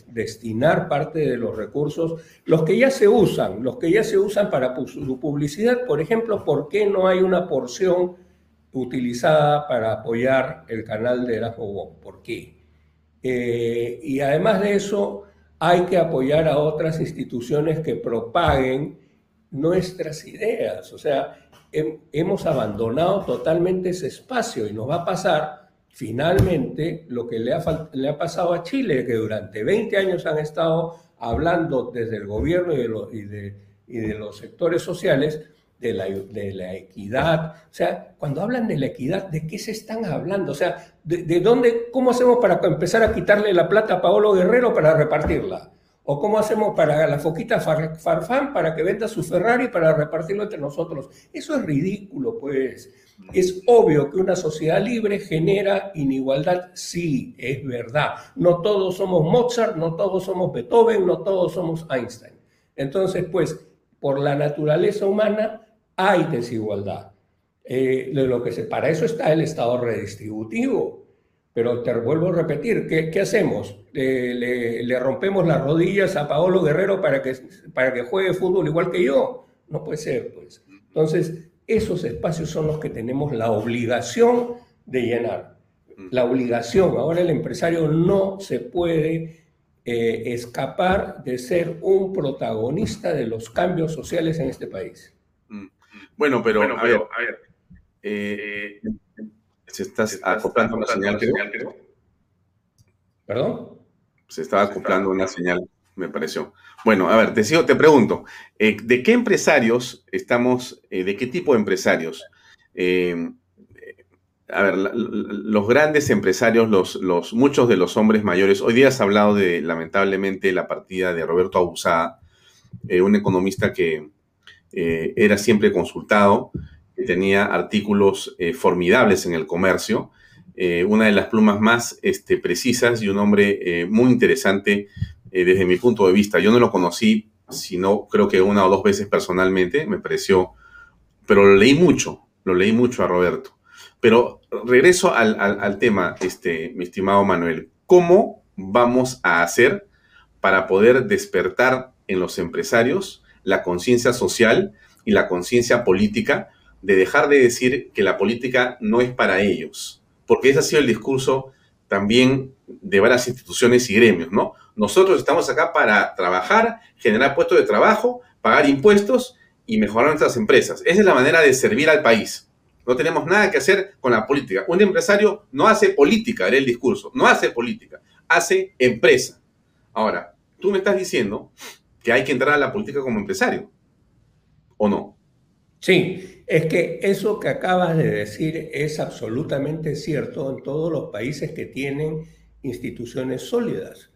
destinar parte de los recursos, los que ya se usan, los que ya se usan para su publicidad, por ejemplo, ¿por qué no hay una porción utilizada para apoyar el canal de Erasmo ¿Por qué? Eh, y además de eso, hay que apoyar a otras instituciones que propaguen nuestras ideas. O sea, hemos abandonado totalmente ese espacio y nos va a pasar finalmente lo que le ha, pasado a Chile, que durante 20 años han estado hablando desde el gobierno y de, los sectores sociales de la, de la, equidad. O sea, cuando hablan de la equidad, ¿de qué se están hablando? O sea, ¿de, de dónde, cómo hacemos para empezar a quitarle la plata a Paolo Guerrero para repartirla? ¿O cómo hacemos para la foquita Farfán para que venda su Ferrari para repartirlo entre nosotros? Eso es ridículo, pues. Es obvio que una sociedad libre genera inigualdad, sí, es verdad. No todos somos Mozart, no todos somos Beethoven, no todos somos Einstein. Entonces, pues, por la naturaleza humana hay desigualdad. Eh, lo que se, para eso está el Estado redistributivo. Pero te vuelvo a repetir, ¿qué, hacemos? Le, le, rompemos las rodillas a Paolo Guerrero para que, para que juegue fútbol igual que yo? No puede ser, pues. Entonces, esos espacios son los que tenemos la obligación de llenar. La obligación. Ahora el empresario no se puede eh, escapar de ser un protagonista de los cambios sociales en este país. Bueno, pero, a ver, a ver eh, se está acoplando una señal, creo. ¿Perdón? Se estaba acoplando una señal, me pareció. Bueno, a ver, te, sigo, te pregunto, eh, ¿de qué empresarios estamos, eh, de qué tipo de empresarios? Eh, a ver, los grandes empresarios, los, los, muchos de los hombres mayores, hoy día has hablado de, lamentablemente, la partida de Roberto Abusada, un economista que era siempre consultado, tenía artículos eh, formidables en el comercio, eh, una de las plumas más este, precisas y un hombre eh, muy interesante desde mi punto de vista. Yo no lo conocí, sino creo que una o dos veces personalmente, me pareció, pero lo leí mucho, lo leí mucho a Roberto. Pero regreso al, al tema, este, mi estimado Manuel, ¿cómo vamos a hacer para poder despertar en los empresarios la conciencia social y la conciencia política de dejar de decir que la política no es para ellos, porque ese ha sido el discurso también de varias instituciones y gremios, ¿no? Nosotros estamos acá para trabajar, generar puestos de trabajo, pagar impuestos y mejorar nuestras empresas. Esa es la manera de servir al país. No tenemos nada que hacer con la política. Un empresario no hace política, era el discurso, no hace política, hace empresa. Ahora, tú me estás diciendo que hay que entrar a la política como empresario, ¿o no? Sí, es que eso que acabas de decir es absolutamente cierto en todos los países que tienen instituciones sólidas,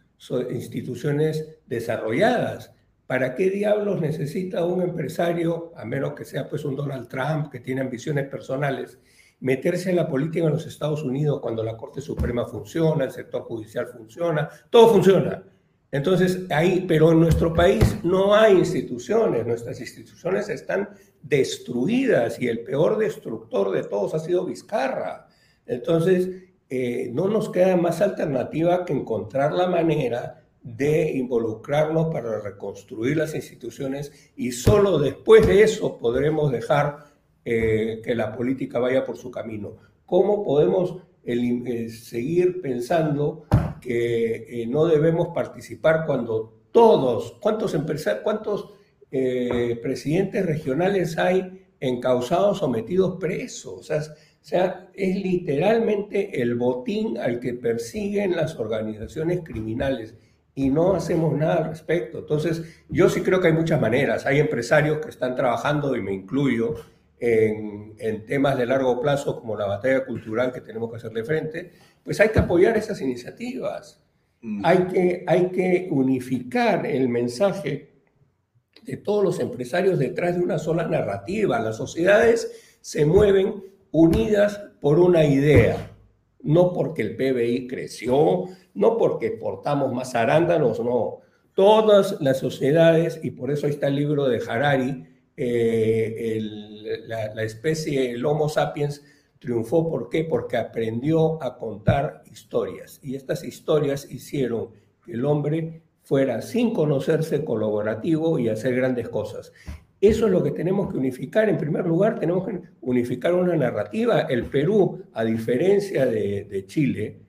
instituciones desarrolladas. ¿Para qué diablos necesita un empresario, a menos que sea pues un Donald Trump que tiene ambiciones personales, meterse en la política en los Estados Unidos cuando la Corte Suprema funciona, el sector judicial funciona, todo funciona? Entonces, ahí, pero en nuestro país no hay instituciones, nuestras instituciones están destruidas y el peor destructor de todos ha sido Vizcarra. Entonces, eh, no nos queda más alternativa que encontrar la manera de involucrarnos para reconstruir las instituciones y solo después de eso podremos dejar eh, que la política vaya por su camino. ¿Cómo podemos eh, seguir pensando que no debemos participar cuando todos, cuántos empresarios, cuántos presidentes regionales hay encausados o metidos presos? O sea, es literalmente el botín al que persiguen las organizaciones criminales y no hacemos nada al respecto. Entonces, yo sí creo que hay muchas maneras. Hay empresarios que están trabajando, y me incluyo, en, temas de largo plazo como la batalla cultural que tenemos que hacerle frente, pues hay que apoyar esas iniciativas. Mm. Hay, que, hay que unificar el mensaje de todos los empresarios detrás de una sola narrativa. Las sociedades se mueven unidas por una idea, no porque el PBI creció, no porque portamos más arándanos, no. Todas las sociedades, y por eso ahí está el libro de Harari, eh, la, especie, el Homo sapiens, triunfó. ¿Por qué? Porque aprendió a contar historias. Y estas historias hicieron que el hombre fuera, sin conocerse, colaborativo y hacer grandes cosas. Eso es lo que tenemos que unificar. En primer lugar, tenemos que unificar una narrativa. El Perú, a diferencia de, Chile,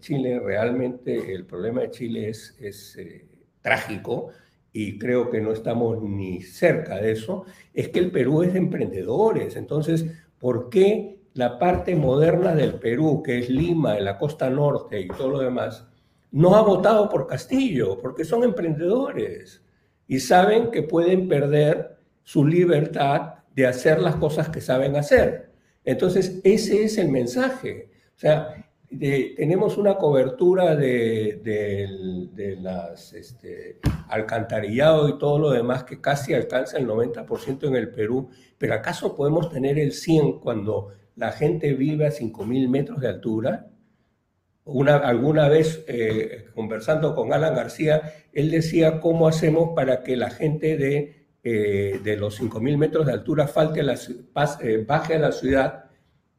Chile realmente, el problema de Chile es, es eh, trágico y creo que no estamos ni cerca de eso, es que el Perú es de emprendedores. Entonces, ¿por qué la parte moderna del Perú, que es Lima, en la costa norte y todo lo demás, no ha votado por Castillo? Porque son emprendedores y saben que pueden perder su libertad de hacer las cosas que saben hacer. Entonces, ese es el mensaje. O sea, tenemos una cobertura de, de, las este, alcantarillado y todo lo demás que casi alcanza el 90% en el Perú, pero ¿acaso podemos tener el 100 cuando la gente vive a 5.000 metros de altura? Una, alguna vez eh, conversando con Alan García, él decía cómo hacemos para que la gente de eh, de los 5.000 metros de altura falte eh, baje a la ciudad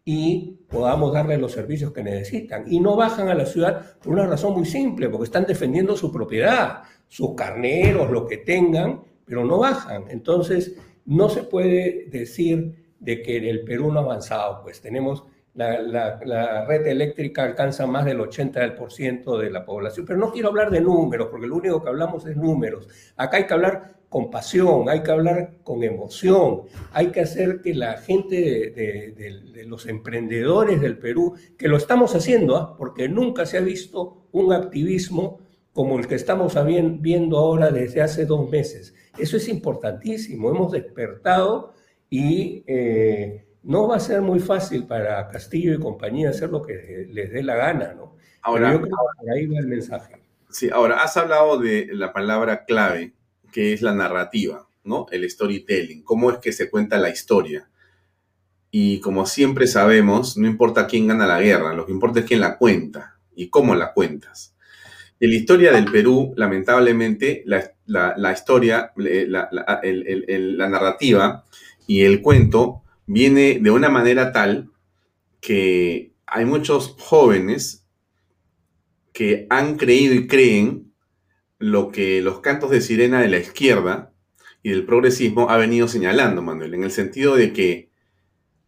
y podamos darle los servicios que necesitan. Y no bajan a la ciudad por una razón muy simple, porque están defendiendo su propiedad, sus carneros, lo que tengan, pero no bajan. Entonces, no se puede decir de que el Perú no ha avanzado, pues tenemos la, red eléctrica alcanza más del 80% de la población, pero no quiero hablar de números, porque lo único que hablamos es números. Acá hay que hablar con pasión, hay que hablar con emoción, hay que hacer que la gente de, los emprendedores del Perú, que lo estamos haciendo, ¿ah? porque nunca se ha visto un activismo como el que estamos viendo ahora desde hace dos meses. Eso es importantísimo, hemos despertado y eh, no va a ser muy fácil para Castillo y compañía hacer lo que les dé la gana, ¿no? Ahora, yo creo que ahí va el mensaje. Sí, ahora has hablado de la palabra clave, que es la narrativa, ¿no? El storytelling, cómo es que se cuenta la historia. Y como siempre sabemos, no importa quién gana la guerra, lo que importa es quién la cuenta y cómo la cuentas. En la historia del Perú, lamentablemente, la, historia, la, la, narrativa y el cuento viene de una manera tal que hay muchos jóvenes que han creído y creen lo que los cantos de sirena de la izquierda y del progresismo ha venido señalando, Manuel, en el sentido de que,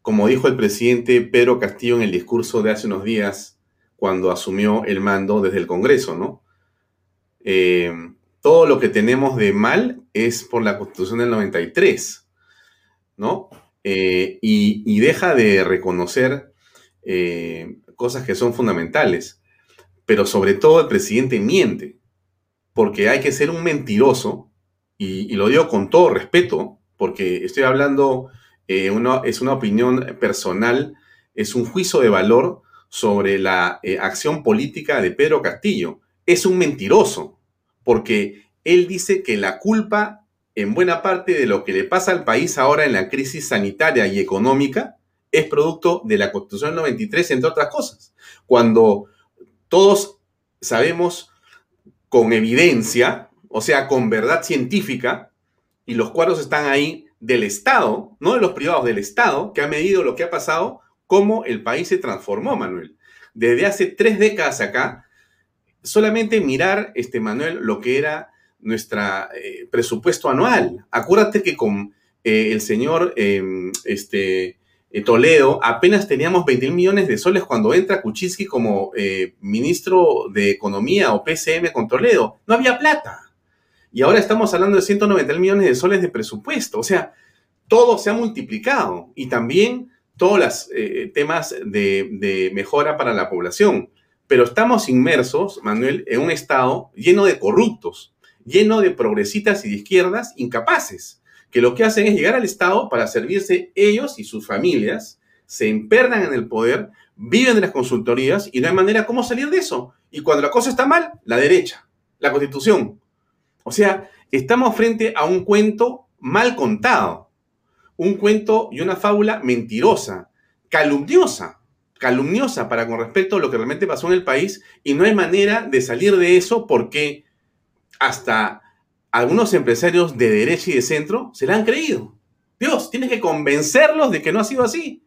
como dijo el presidente Pedro Castillo en el discurso de hace unos días, cuando asumió el mando desde el Congreso, ¿no? Eh, todo lo que tenemos de mal es por la Constitución del 93, ¿no? Eh, y, deja de reconocer eh, cosas que son fundamentales. Pero sobre todo el presidente miente porque hay que ser un mentiroso, y, lo digo con todo respeto, porque estoy hablando, eh, es una opinión personal, es un juicio de valor sobre la acción política de Pedro Castillo. Es un mentiroso, porque él dice que la culpa en buena parte de lo que le pasa al país ahora en la crisis sanitaria y económica es producto de la Constitución 93, entre otras cosas. Cuando todos sabemos con evidencia, o sea, con verdad científica, y los cuadros están ahí del Estado, no de los privados, del Estado, que ha medido lo que ha pasado, cómo el país se transformó, Manuel. Desde hace tres décadas acá, solamente mirar, este, Manuel, lo que era nuestro eh, presupuesto anual. Acuérdate que con eh, el señor em, este, eh, Toledo apenas teníamos 20 mil millones de soles cuando entra Kuczynski como ministro de Economía o PCM con Toledo. No había plata. Y ahora estamos hablando de 190 mil millones de soles de presupuesto. O sea, todo se ha multiplicado. Y también todos los temas de, de mejora para la población. Pero estamos inmersos, Manuel, en un estado lleno de corruptos lleno de progresistas y de izquierdas incapaces, que lo que hacen es llegar al Estado para servirse ellos y sus familias, se empernan en el poder, viven de las consultorías y no hay manera cómo salir de eso. Y cuando la cosa está mal, la derecha, la constitución. O sea, estamos frente a un cuento mal contado, un cuento y una fábula mentirosa, calumniosa, calumniosa para con respecto a lo que realmente pasó en el país y no hay manera de salir de eso porque hasta algunos empresarios de derecha y de centro se la han creído. Dios, tienes que convencerlos de que no ha sido así.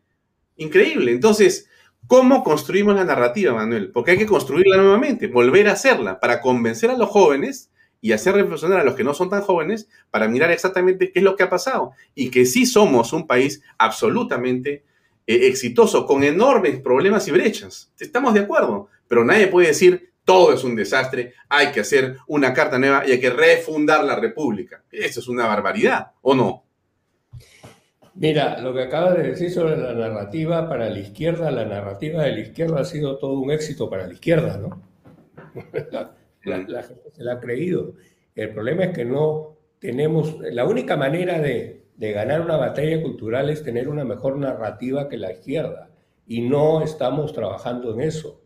Increíble. Entonces, ¿cómo construimos la narrativa, Manuel? Porque hay que construirla nuevamente, volver a hacerla para convencer a los jóvenes y hacer reflexionar a los que no son tan jóvenes para mirar exactamente qué es lo que ha pasado y que sí somos un país absolutamente eh, exitoso, con enormes problemas y brechas. Estamos de acuerdo, pero nadie puede decir todo es un desastre, hay que hacer una carta nueva y hay que refundar la República. Eso es una barbaridad, ¿o no? Mira, lo que acabas de decir sobre la narrativa para la izquierda, la narrativa de la izquierda ha sido todo un éxito para la izquierda, ¿no? La, gente se la ha creído. El problema es que no tenemos, la única manera de, ganar una batalla cultural es tener una mejor narrativa que la izquierda. Y no estamos trabajando en eso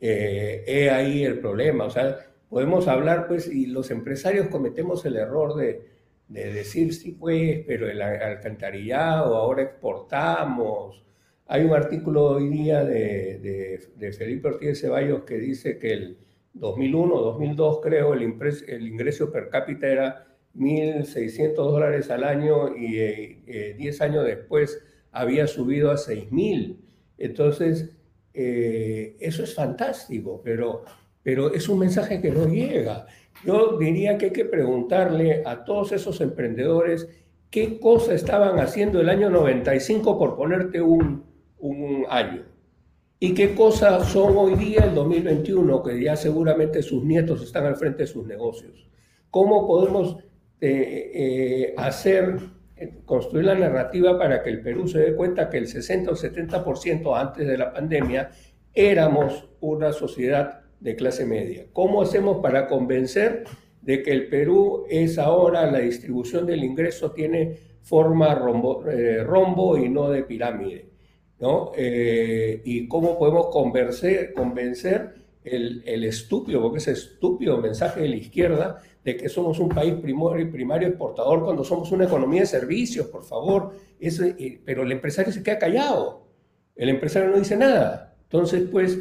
eh, he ahí el problema. O sea, podemos hablar, pues, y los empresarios cometemos el error de, de decir, sí, pues, pero el alcantarillado, ahora exportamos. Hay un artículo hoy día de, Felipe Ortiz Ceballos que dice que el 2001, 2002 creo, el, el ingreso per cápita era 1.600 dólares al año y 10 eh, eh, años después había subido a 6.000. Entonces, eh, eso es fantástico, pero, pero es un mensaje que no llega. Yo diría que hay que preguntarle a todos esos emprendedores qué cosa estaban haciendo el año 95 por ponerte un, un año. ¿Y qué cosas son hoy día, el 2021, que ya seguramente sus nietos están al frente de sus negocios? ¿Cómo podemos eh, eh, hacer construir la narrativa para que el Perú se dé cuenta que el 60 o 70% antes de la pandemia éramos una sociedad de clase media. ¿Cómo hacemos para convencer de que el Perú es ahora la distribución del ingreso tiene forma rombo, eh, y no de pirámide? ¿no? Eh, ¿Y cómo podemos convencer, el, el estúpido, porque ese estúpido mensaje de la izquierda, de que somos un país primario, primario exportador cuando somos una economía de servicios, por favor. Eh, pero el empresario se queda callado. El empresario no dice nada. Entonces, pues,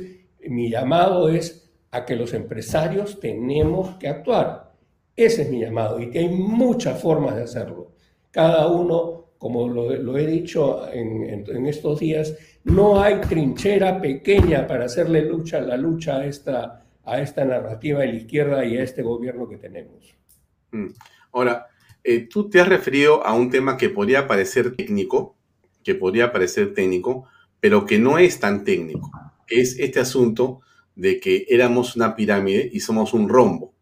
mi llamado es a que los empresarios tenemos que actuar. Ese es mi llamado y que hay muchas formas de hacerlo. Cada uno, como lo, he dicho en, en, estos días, no hay trinchera pequeña para hacerle lucha, la lucha a esta a esta narrativa de la izquierda y a este gobierno que tenemos. Mm. Ahora, eh, tú te has referido a un tema que podría parecer técnico, que podría parecer técnico, pero que no es tan técnico. Es este asunto de que éramos una pirámide y somos un rombo.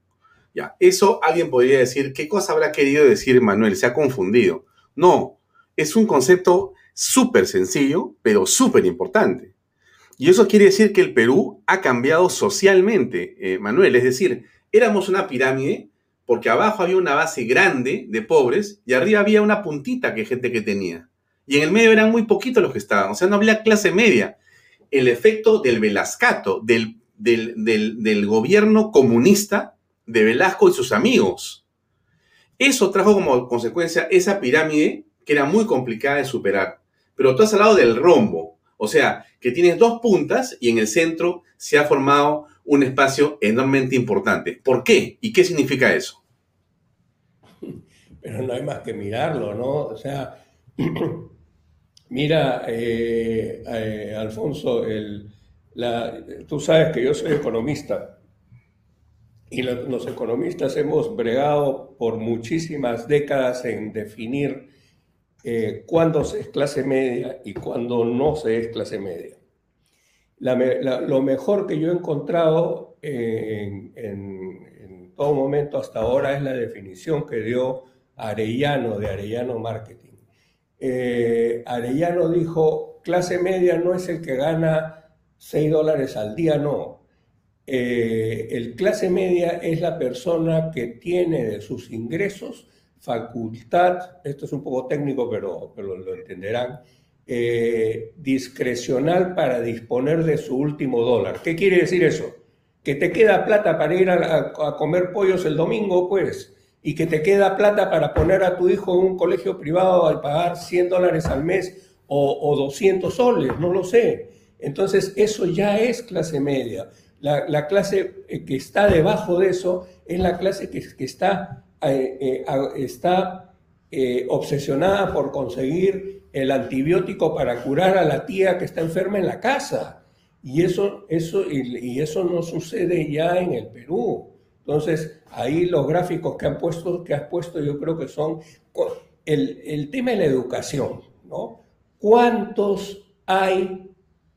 Ya, eso alguien podría decir, ¿qué cosa habrá querido decir Manuel? Se ha confundido. No, es un concepto súper sencillo, pero súper importante. Y eso quiere decir que el Perú ha cambiado socialmente, eh, Manuel. Es decir, éramos una pirámide porque abajo había una base grande de pobres y arriba había una puntita que gente que tenía. Y en el medio eran muy poquitos los que estaban. O sea, no había clase media. El efecto del Velascato, del, del gobierno comunista de Velasco y sus amigos. Eso trajo como consecuencia esa pirámide que era muy complicada de superar. Pero tú has hablado del rombo, o sea, que tienes dos puntas y en el centro se ha formado un espacio enormemente importante. ¿Por qué? ¿Y qué significa eso? Pero no hay más que mirarlo, ¿no? O sea, mira, eh, eh, Alfonso, tú sabes que yo soy economista y los economistas hemos bregado por muchísimas décadas en definir eh, cuándo se es clase media y cuándo no se es clase media. lo mejor que yo he encontrado en, todo momento hasta ahora es la definición que dio Arellano de Arellano Marketing. Eh, Arellano dijo, clase media no es el que gana 6 dólares al día, no. Eh, el clase media es la persona que tiene de sus ingresos facultad, esto es un poco técnico, pero, pero lo entenderán, eh, discrecional para disponer de su último dólar. ¿Qué quiere decir eso? Que te queda plata para ir a, comer pollos el domingo, pues, y que te queda plata para poner a tu hijo en un colegio privado al pagar 100 dólares al mes o, o 200 soles, no lo sé. Entonces, eso ya es clase media. La, clase eh, que está debajo de eso es la clase que está, eh, eh, está obsesionada por conseguir el antibiótico para curar a la tía que está enferma en la casa. Y eso, eso, y eso no sucede ya en el Perú. Entonces, ahí los gráficos que, han puesto, que has puesto yo creo que son el, el tema de la educación, ¿no? ¿Cuántos hay,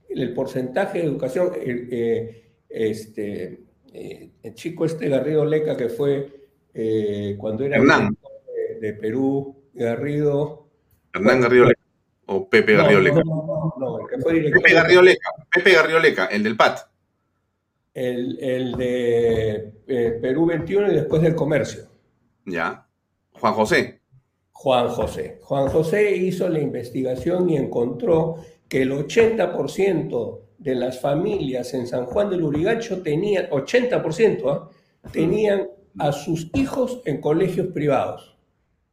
el porcentaje de educación, eh, este, eh, el chico este Garrido Leca que fue eh, cuando era de, de, Perú, Garrido... Hernán Garrido Leca, o Pepe Garrido Leca. No, no, no, el que fue director. Pepe Garrido Leca, Pepe Garrido Leca, el del PAT el, de eh, Perú 21 y después del comercio. Ya. Juan José. Juan José. Juan José hizo la investigación y encontró que el 80% de las familias en San Juan del Urigancho tenían, 80%, ¿ah? tenían a sus hijos en colegios privados.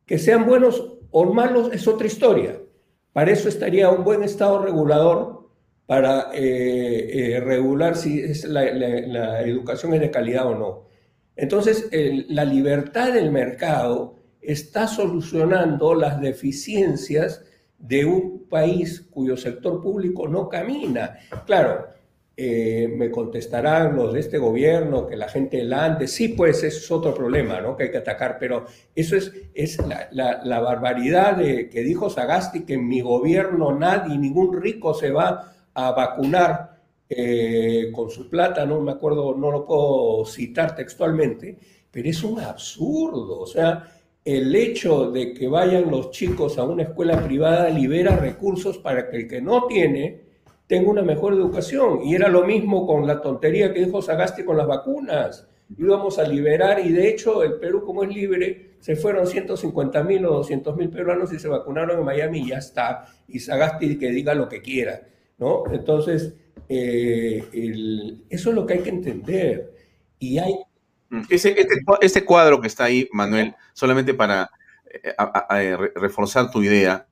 Que sean buenos o malos es otra historia. Para eso estaría un buen Estado regulador para eh, eh, regular si la, educación es de calidad o no. Entonces, la libertad del mercado está solucionando las deficiencias de un país cuyo sector público no camina. Claro, eh, me contestarán los de este gobierno que la gente delante, sí, pues es otro problema ¿no? que hay que atacar, pero eso es, es la, la barbaridad de, que dijo Sagasti, que en mi gobierno nadie, ningún rico se va a vacunar eh, con su plata, no me acuerdo, no lo puedo citar textualmente, pero es un absurdo. O sea, el hecho de que vayan los chicos a una escuela privada libera recursos para que el que no tiene tenga una mejor educación. Y era lo mismo con la tontería que dijo Sagasti con las vacunas. Íbamos a liberar y de hecho el Perú como es libre, se fueron 150 mil o 200 mil peruanos y se vacunaron en Miami y ya está. Y Sagasti que diga lo que quiera. ¿no? Entonces, eh, eso es lo que hay que entender. Y hay... Mm, ese, este, cuadro que está ahí, Manuel, solamente para eh, reforzar tu idea.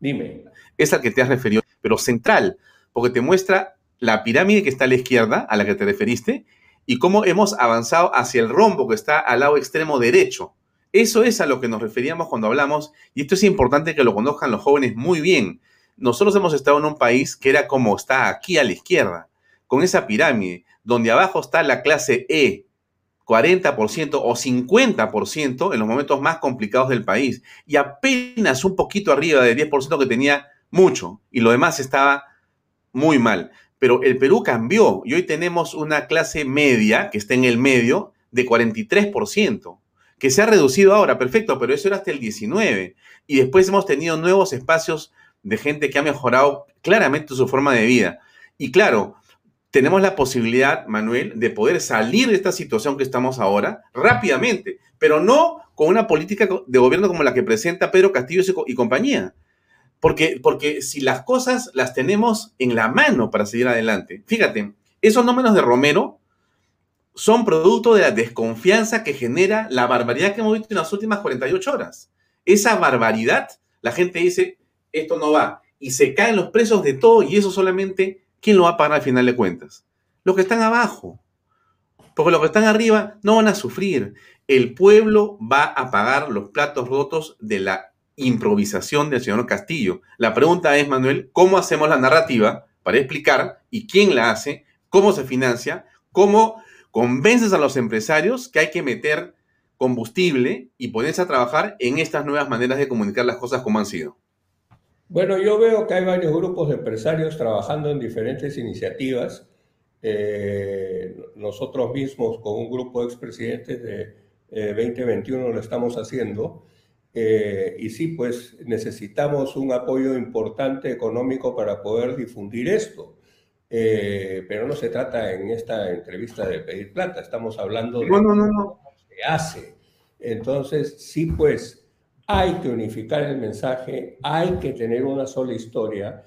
Dime. Es al que te has referido, pero central, porque te muestra la pirámide que está a la izquierda, a la que te referiste, y cómo hemos avanzado hacia el rombo que está al lado extremo derecho. Eso es a lo que nos referíamos cuando hablamos, y esto es importante que lo conozcan los jóvenes muy bien. Nosotros hemos estado en un país que era como está aquí a la izquierda, con esa pirámide, donde abajo está la clase E, 40% o 50% en los momentos más complicados del país, y apenas un poquito arriba del 10% que tenía mucho, y lo demás estaba muy mal. Pero el Perú cambió y hoy tenemos una clase media que está en el medio de 43% que se ha reducido ahora, perfecto, pero eso era hasta el 19. Y después hemos tenido nuevos espacios de gente que ha mejorado claramente su forma de vida. Y claro, tenemos la posibilidad, Manuel, de poder salir de esta situación que estamos ahora rápidamente, pero no con una política de gobierno como la que presenta Pedro Castillo y compañía. Porque, porque si las cosas las tenemos en la mano para seguir adelante, fíjate, esos números de Romero son producto de la desconfianza que genera la barbaridad que hemos visto en las últimas 48 horas. Esa barbaridad, la gente dice, esto no va, y se caen los precios de todo y eso solamente ¿quién lo va a pagar al final de cuentas? Los que están abajo. Porque los que están arriba no van a sufrir. El pueblo va a pagar los platos rotos de la improvisación del señor Castillo. La pregunta es, Manuel, ¿cómo hacemos la narrativa para explicar y quién la hace, cómo se financia, cómo convences a los empresarios que hay que meter combustible y ponerse a trabajar en estas nuevas maneras de comunicar las cosas como han sido? Bueno, yo veo que hay varios grupos de empresarios trabajando en diferentes iniciativas. Eh, nosotros mismos, con un grupo de expresidentes de 2021, eh, lo estamos haciendo. Eh, y sí, pues necesitamos un apoyo importante económico para poder difundir esto. pero no se trata en esta entrevista de pedir plata, estamos hablando de no, no, no, no. se hace. Entonces, sí, pues hay que unificar el mensaje, hay que tener una sola historia,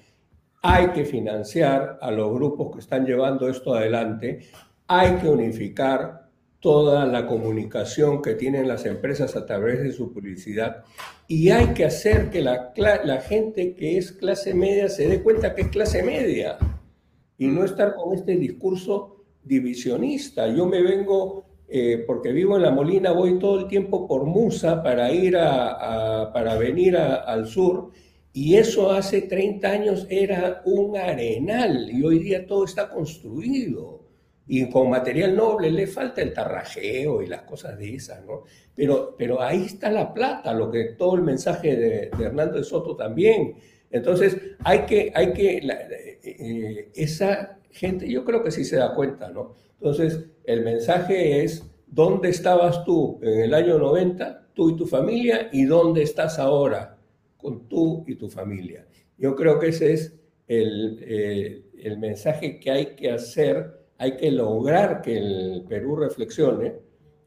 hay que financiar a los grupos que están llevando esto adelante, hay que unificar toda la comunicación que tienen las empresas a través de su publicidad y hay que hacer que la, gente que es clase media se dé cuenta que es clase media y no estar con este discurso divisionista. Yo me vengo eh, porque vivo en La Molina, voy todo el tiempo por Musa para ir a, para venir al sur, y eso hace 30 años era un arenal, y hoy día todo está construido, y con material noble le falta el tarrajeo y las cosas de esas, ¿no? Pero, pero ahí está la plata, lo que todo el mensaje de, Hernando de Soto también. Entonces, hay que, hay que, eh, esa gente, yo creo que sí se da cuenta, ¿no? Entonces, el mensaje es, ¿dónde estabas tú en el año 90, tú y tu familia, y dónde estás ahora con tú y tu familia? Yo creo que ese es el, eh, el mensaje que hay que hacer, hay que lograr que el Perú reflexione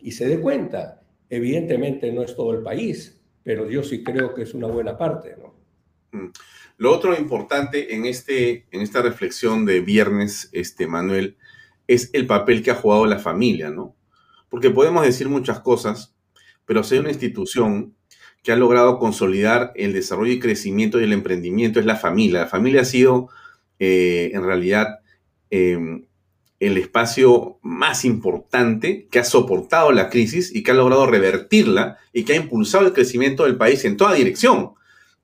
y se dé cuenta. Evidentemente no es todo el país, pero yo sí creo que es una buena parte, ¿no? Mm. Lo otro importante en, este, en esta reflexión de viernes, este, Manuel, es el papel que ha jugado la familia, ¿no? Porque podemos decir muchas cosas, pero si hay una institución que ha logrado consolidar el desarrollo y crecimiento y el emprendimiento es la familia. La familia ha sido, eh, en realidad, em, el espacio más importante que ha soportado la crisis y que ha logrado revertirla y que ha impulsado el crecimiento del país en toda dirección.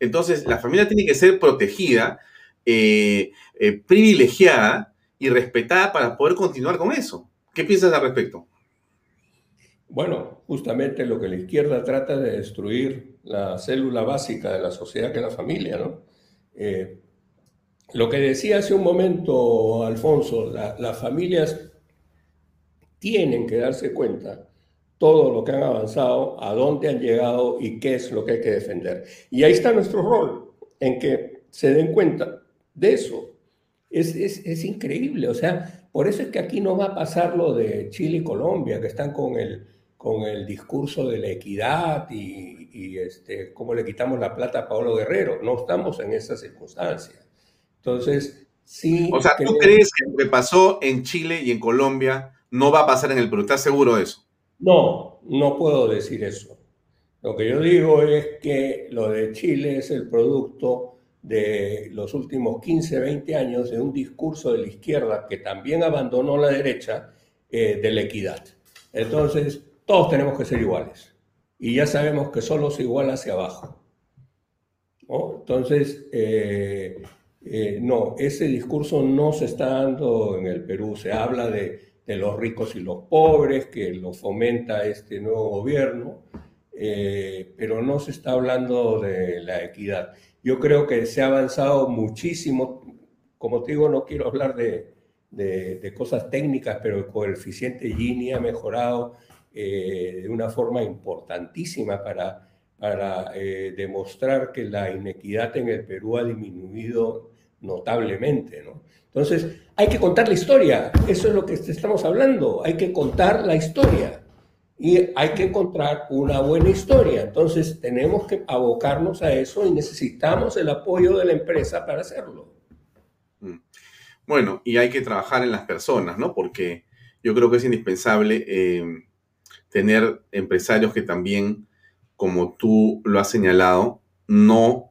Entonces, la familia tiene que ser protegida, eh, eh, privilegiada y respetada para poder continuar con eso. ¿Qué piensas al respecto? Bueno, justamente lo que la izquierda trata de destruir la célula básica de la sociedad que es la familia, ¿no? Eh, lo que decía hace un momento Alfonso, las familias tienen que darse cuenta todo lo que han avanzado, a dónde han llegado y qué es lo que hay que defender. Y ahí está nuestro rol, en que se den cuenta de eso, es, es, increíble, o sea, por eso es que aquí no va a pasar lo de Chile y Colombia, que están con el, con el discurso de la equidad y, y este, cómo le quitamos la plata a Pablo Guerrero. No estamos en esa circunstancia. Entonces, sí. O sea, ¿tú crees que lo que pasó en Chile y en Colombia no va a pasar en el Perú? ¿Estás seguro de eso? No, no puedo decir eso. Lo que yo digo es que lo de Chile es el producto de los últimos 15, 20 años de un discurso de la izquierda que también abandonó la derecha eh, de la equidad. Entonces, todos tenemos que ser iguales. Y ya sabemos que solo se iguala hacia abajo. Entonces, eh, eh, no, ese discurso no se está dando en el Perú. Se habla de, de los ricos y los pobres, que lo fomenta este nuevo gobierno, pero no se está hablando de la equidad. Yo creo que se ha avanzado muchísimo. Como te digo, no quiero hablar de, de, cosas técnicas, pero el coeficiente Gini ha mejorado eh, de una forma importantísima para, para eh, demostrar que la inequidad en el Perú ha disminuido notablemente. ¿no? Entonces, hay que contar la historia. Eso es lo que estamos hablando. Hay que contar la historia y hay que encontrar una buena historia. Entonces tenemos que abocarnos a eso y necesitamos el apoyo de la empresa para hacerlo. Mm. Bueno, y hay que trabajar en las personas, ¿no? Porque yo creo que es indispensable eh, tener empresarios que también, como tú lo has señalado, no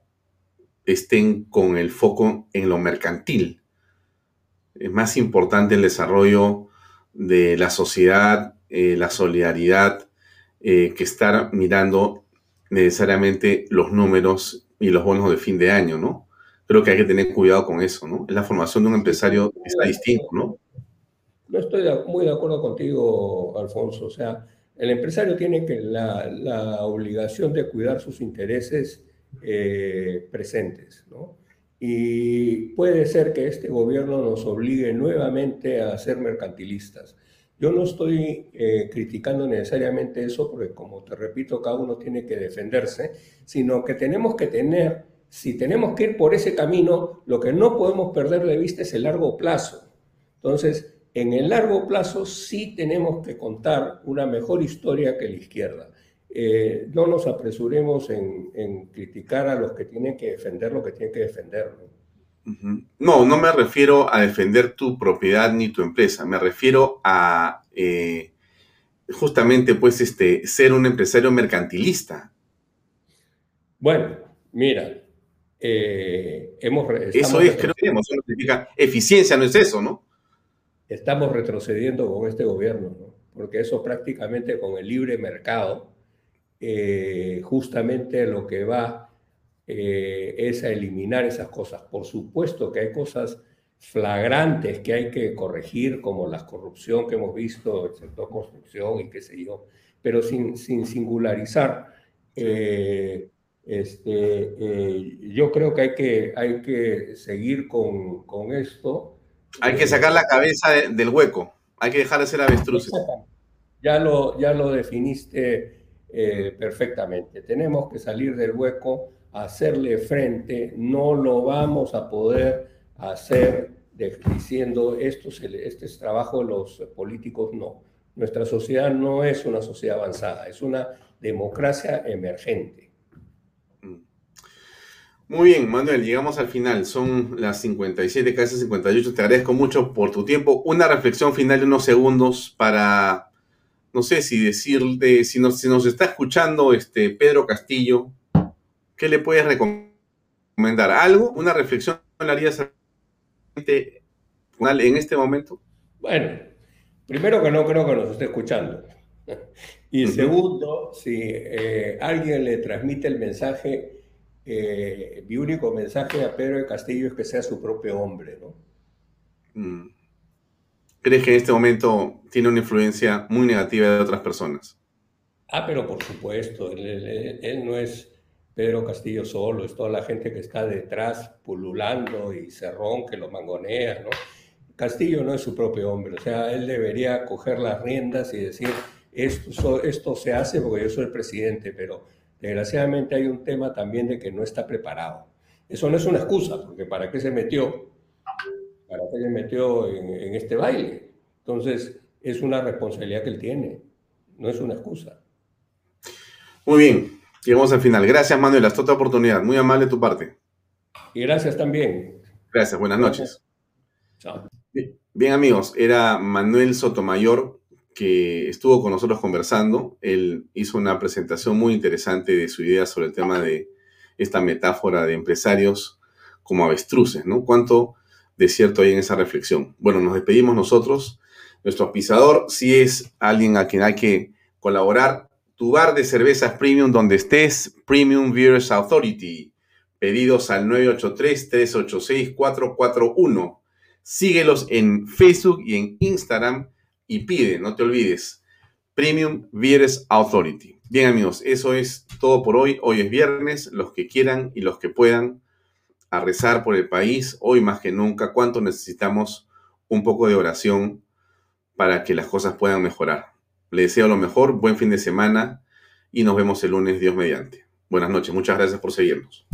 estén con el foco en lo mercantil, es más importante el desarrollo de la sociedad, eh, la solidaridad, eh, que estar mirando necesariamente los números y los bonos de fin de año, ¿no? Creo que hay que tener cuidado con eso, ¿no? La formación de un empresario está distinto, ¿no? No estoy muy de acuerdo contigo, Alfonso. O sea, el empresario tiene que la, obligación de cuidar sus intereses eh, presentes, ¿no? Y puede ser que este gobierno nos obligue nuevamente a ser mercantilistas. Yo no estoy eh, criticando necesariamente eso, porque como te repito, cada uno tiene que defenderse, sino que tenemos que tener, si tenemos que ir por ese camino, lo que no podemos perder de vista es el largo plazo. Entonces, en el largo plazo sí tenemos que contar una mejor historia que la izquierda. Eh, no nos apresuremos en, criticar a los que tienen que defender lo que tienen que defender. ¿No? no, me refiero a defender tu propiedad ni tu empresa, me refiero a eh, justamente pues este, ser un empresario mercantilista. Bueno, mira, eh, hemos... Eso es, creo que significa eficiencia, no es eso, ¿no? estamos retrocediendo con este gobierno, porque eso prácticamente con el libre mercado, eh, justamente lo que va eh, es a eliminar esas cosas. Por supuesto que hay cosas flagrantes que hay que corregir, como la corrupción que hemos visto el sector construcción y qué sé yo, pero sin, sin singularizar. Eh, este, yo creo que hay que, hay que seguir con, con esto hay que sacar la cabeza del hueco. Hay que dejar de ser avestruces. Ya lo, ya lo definiste eh, perfectamente. Tenemos que salir del hueco, hacerle frente. No lo vamos a poder hacer diciendo esto, este es trabajo de los políticos. No. Nuestra sociedad no es una sociedad avanzada, es una democracia emergente. Muy bien, Manuel, llegamos al final. Son las 57, casi 58. Te agradezco mucho por tu tiempo. Una reflexión final de unos segundos para, no sé si decirte, si nos, si nos está escuchando este Pedro Castillo, ¿qué le puedes recomendar? ¿Algo? ¿Una reflexión le harías en este momento? Bueno, primero que no creo que nos esté escuchando. Y segundo, si eh, alguien le transmite el mensaje eh, mi único mensaje a Pedro de Castillo es que sea su propio hombre, ¿no? Mm. ¿Crees que en este momento tiene una influencia muy negativa de otras personas? Ah, pero por supuesto, él, no es Pedro Castillo solo, es toda la gente que está detrás pululando y cerrón que lo mangonea, ¿no? Castillo no es su propio hombre, o sea, él debería coger las riendas y decir, esto, se hace porque yo soy el presidente, pero Desgraciadamente hay un tema también de que no está preparado. Eso no es una excusa, porque ¿para qué se metió? ¿Para qué se metió en, este baile? Entonces, es una responsabilidad que él tiene, no es una excusa. Muy bien, llegamos al final. Gracias, Manuel, hasta otra oportunidad. Muy amable de tu parte. Y gracias también. Gracias, buenas noches. Chao. Bien, amigos, era Manuel Sotomayor, que estuvo con nosotros conversando. Él hizo una presentación muy interesante de su idea sobre el tema de esta metáfora de empresarios como avestruces, ¿no? ¿Cuánto de cierto hay en esa reflexión? Bueno, nos despedimos nosotros. Nuestro pisador si es alguien a quien hay que colaborar. Tu bar de cervezas premium donde estés, Premium Beers Authority. Pedidos al 983-386-441. Síguelos en Facebook y en Instagram y pide, no te olvides, Premium Vieres Authority. Bien amigos, eso es todo por hoy. Hoy es viernes, los que quieran y los que puedan a rezar por el país, hoy más que nunca, cuánto necesitamos un poco de oración para que las cosas puedan mejorar. Le deseo lo mejor, buen fin de semana y nos vemos el lunes, Dios mediante. Buenas noches, muchas gracias por seguirnos.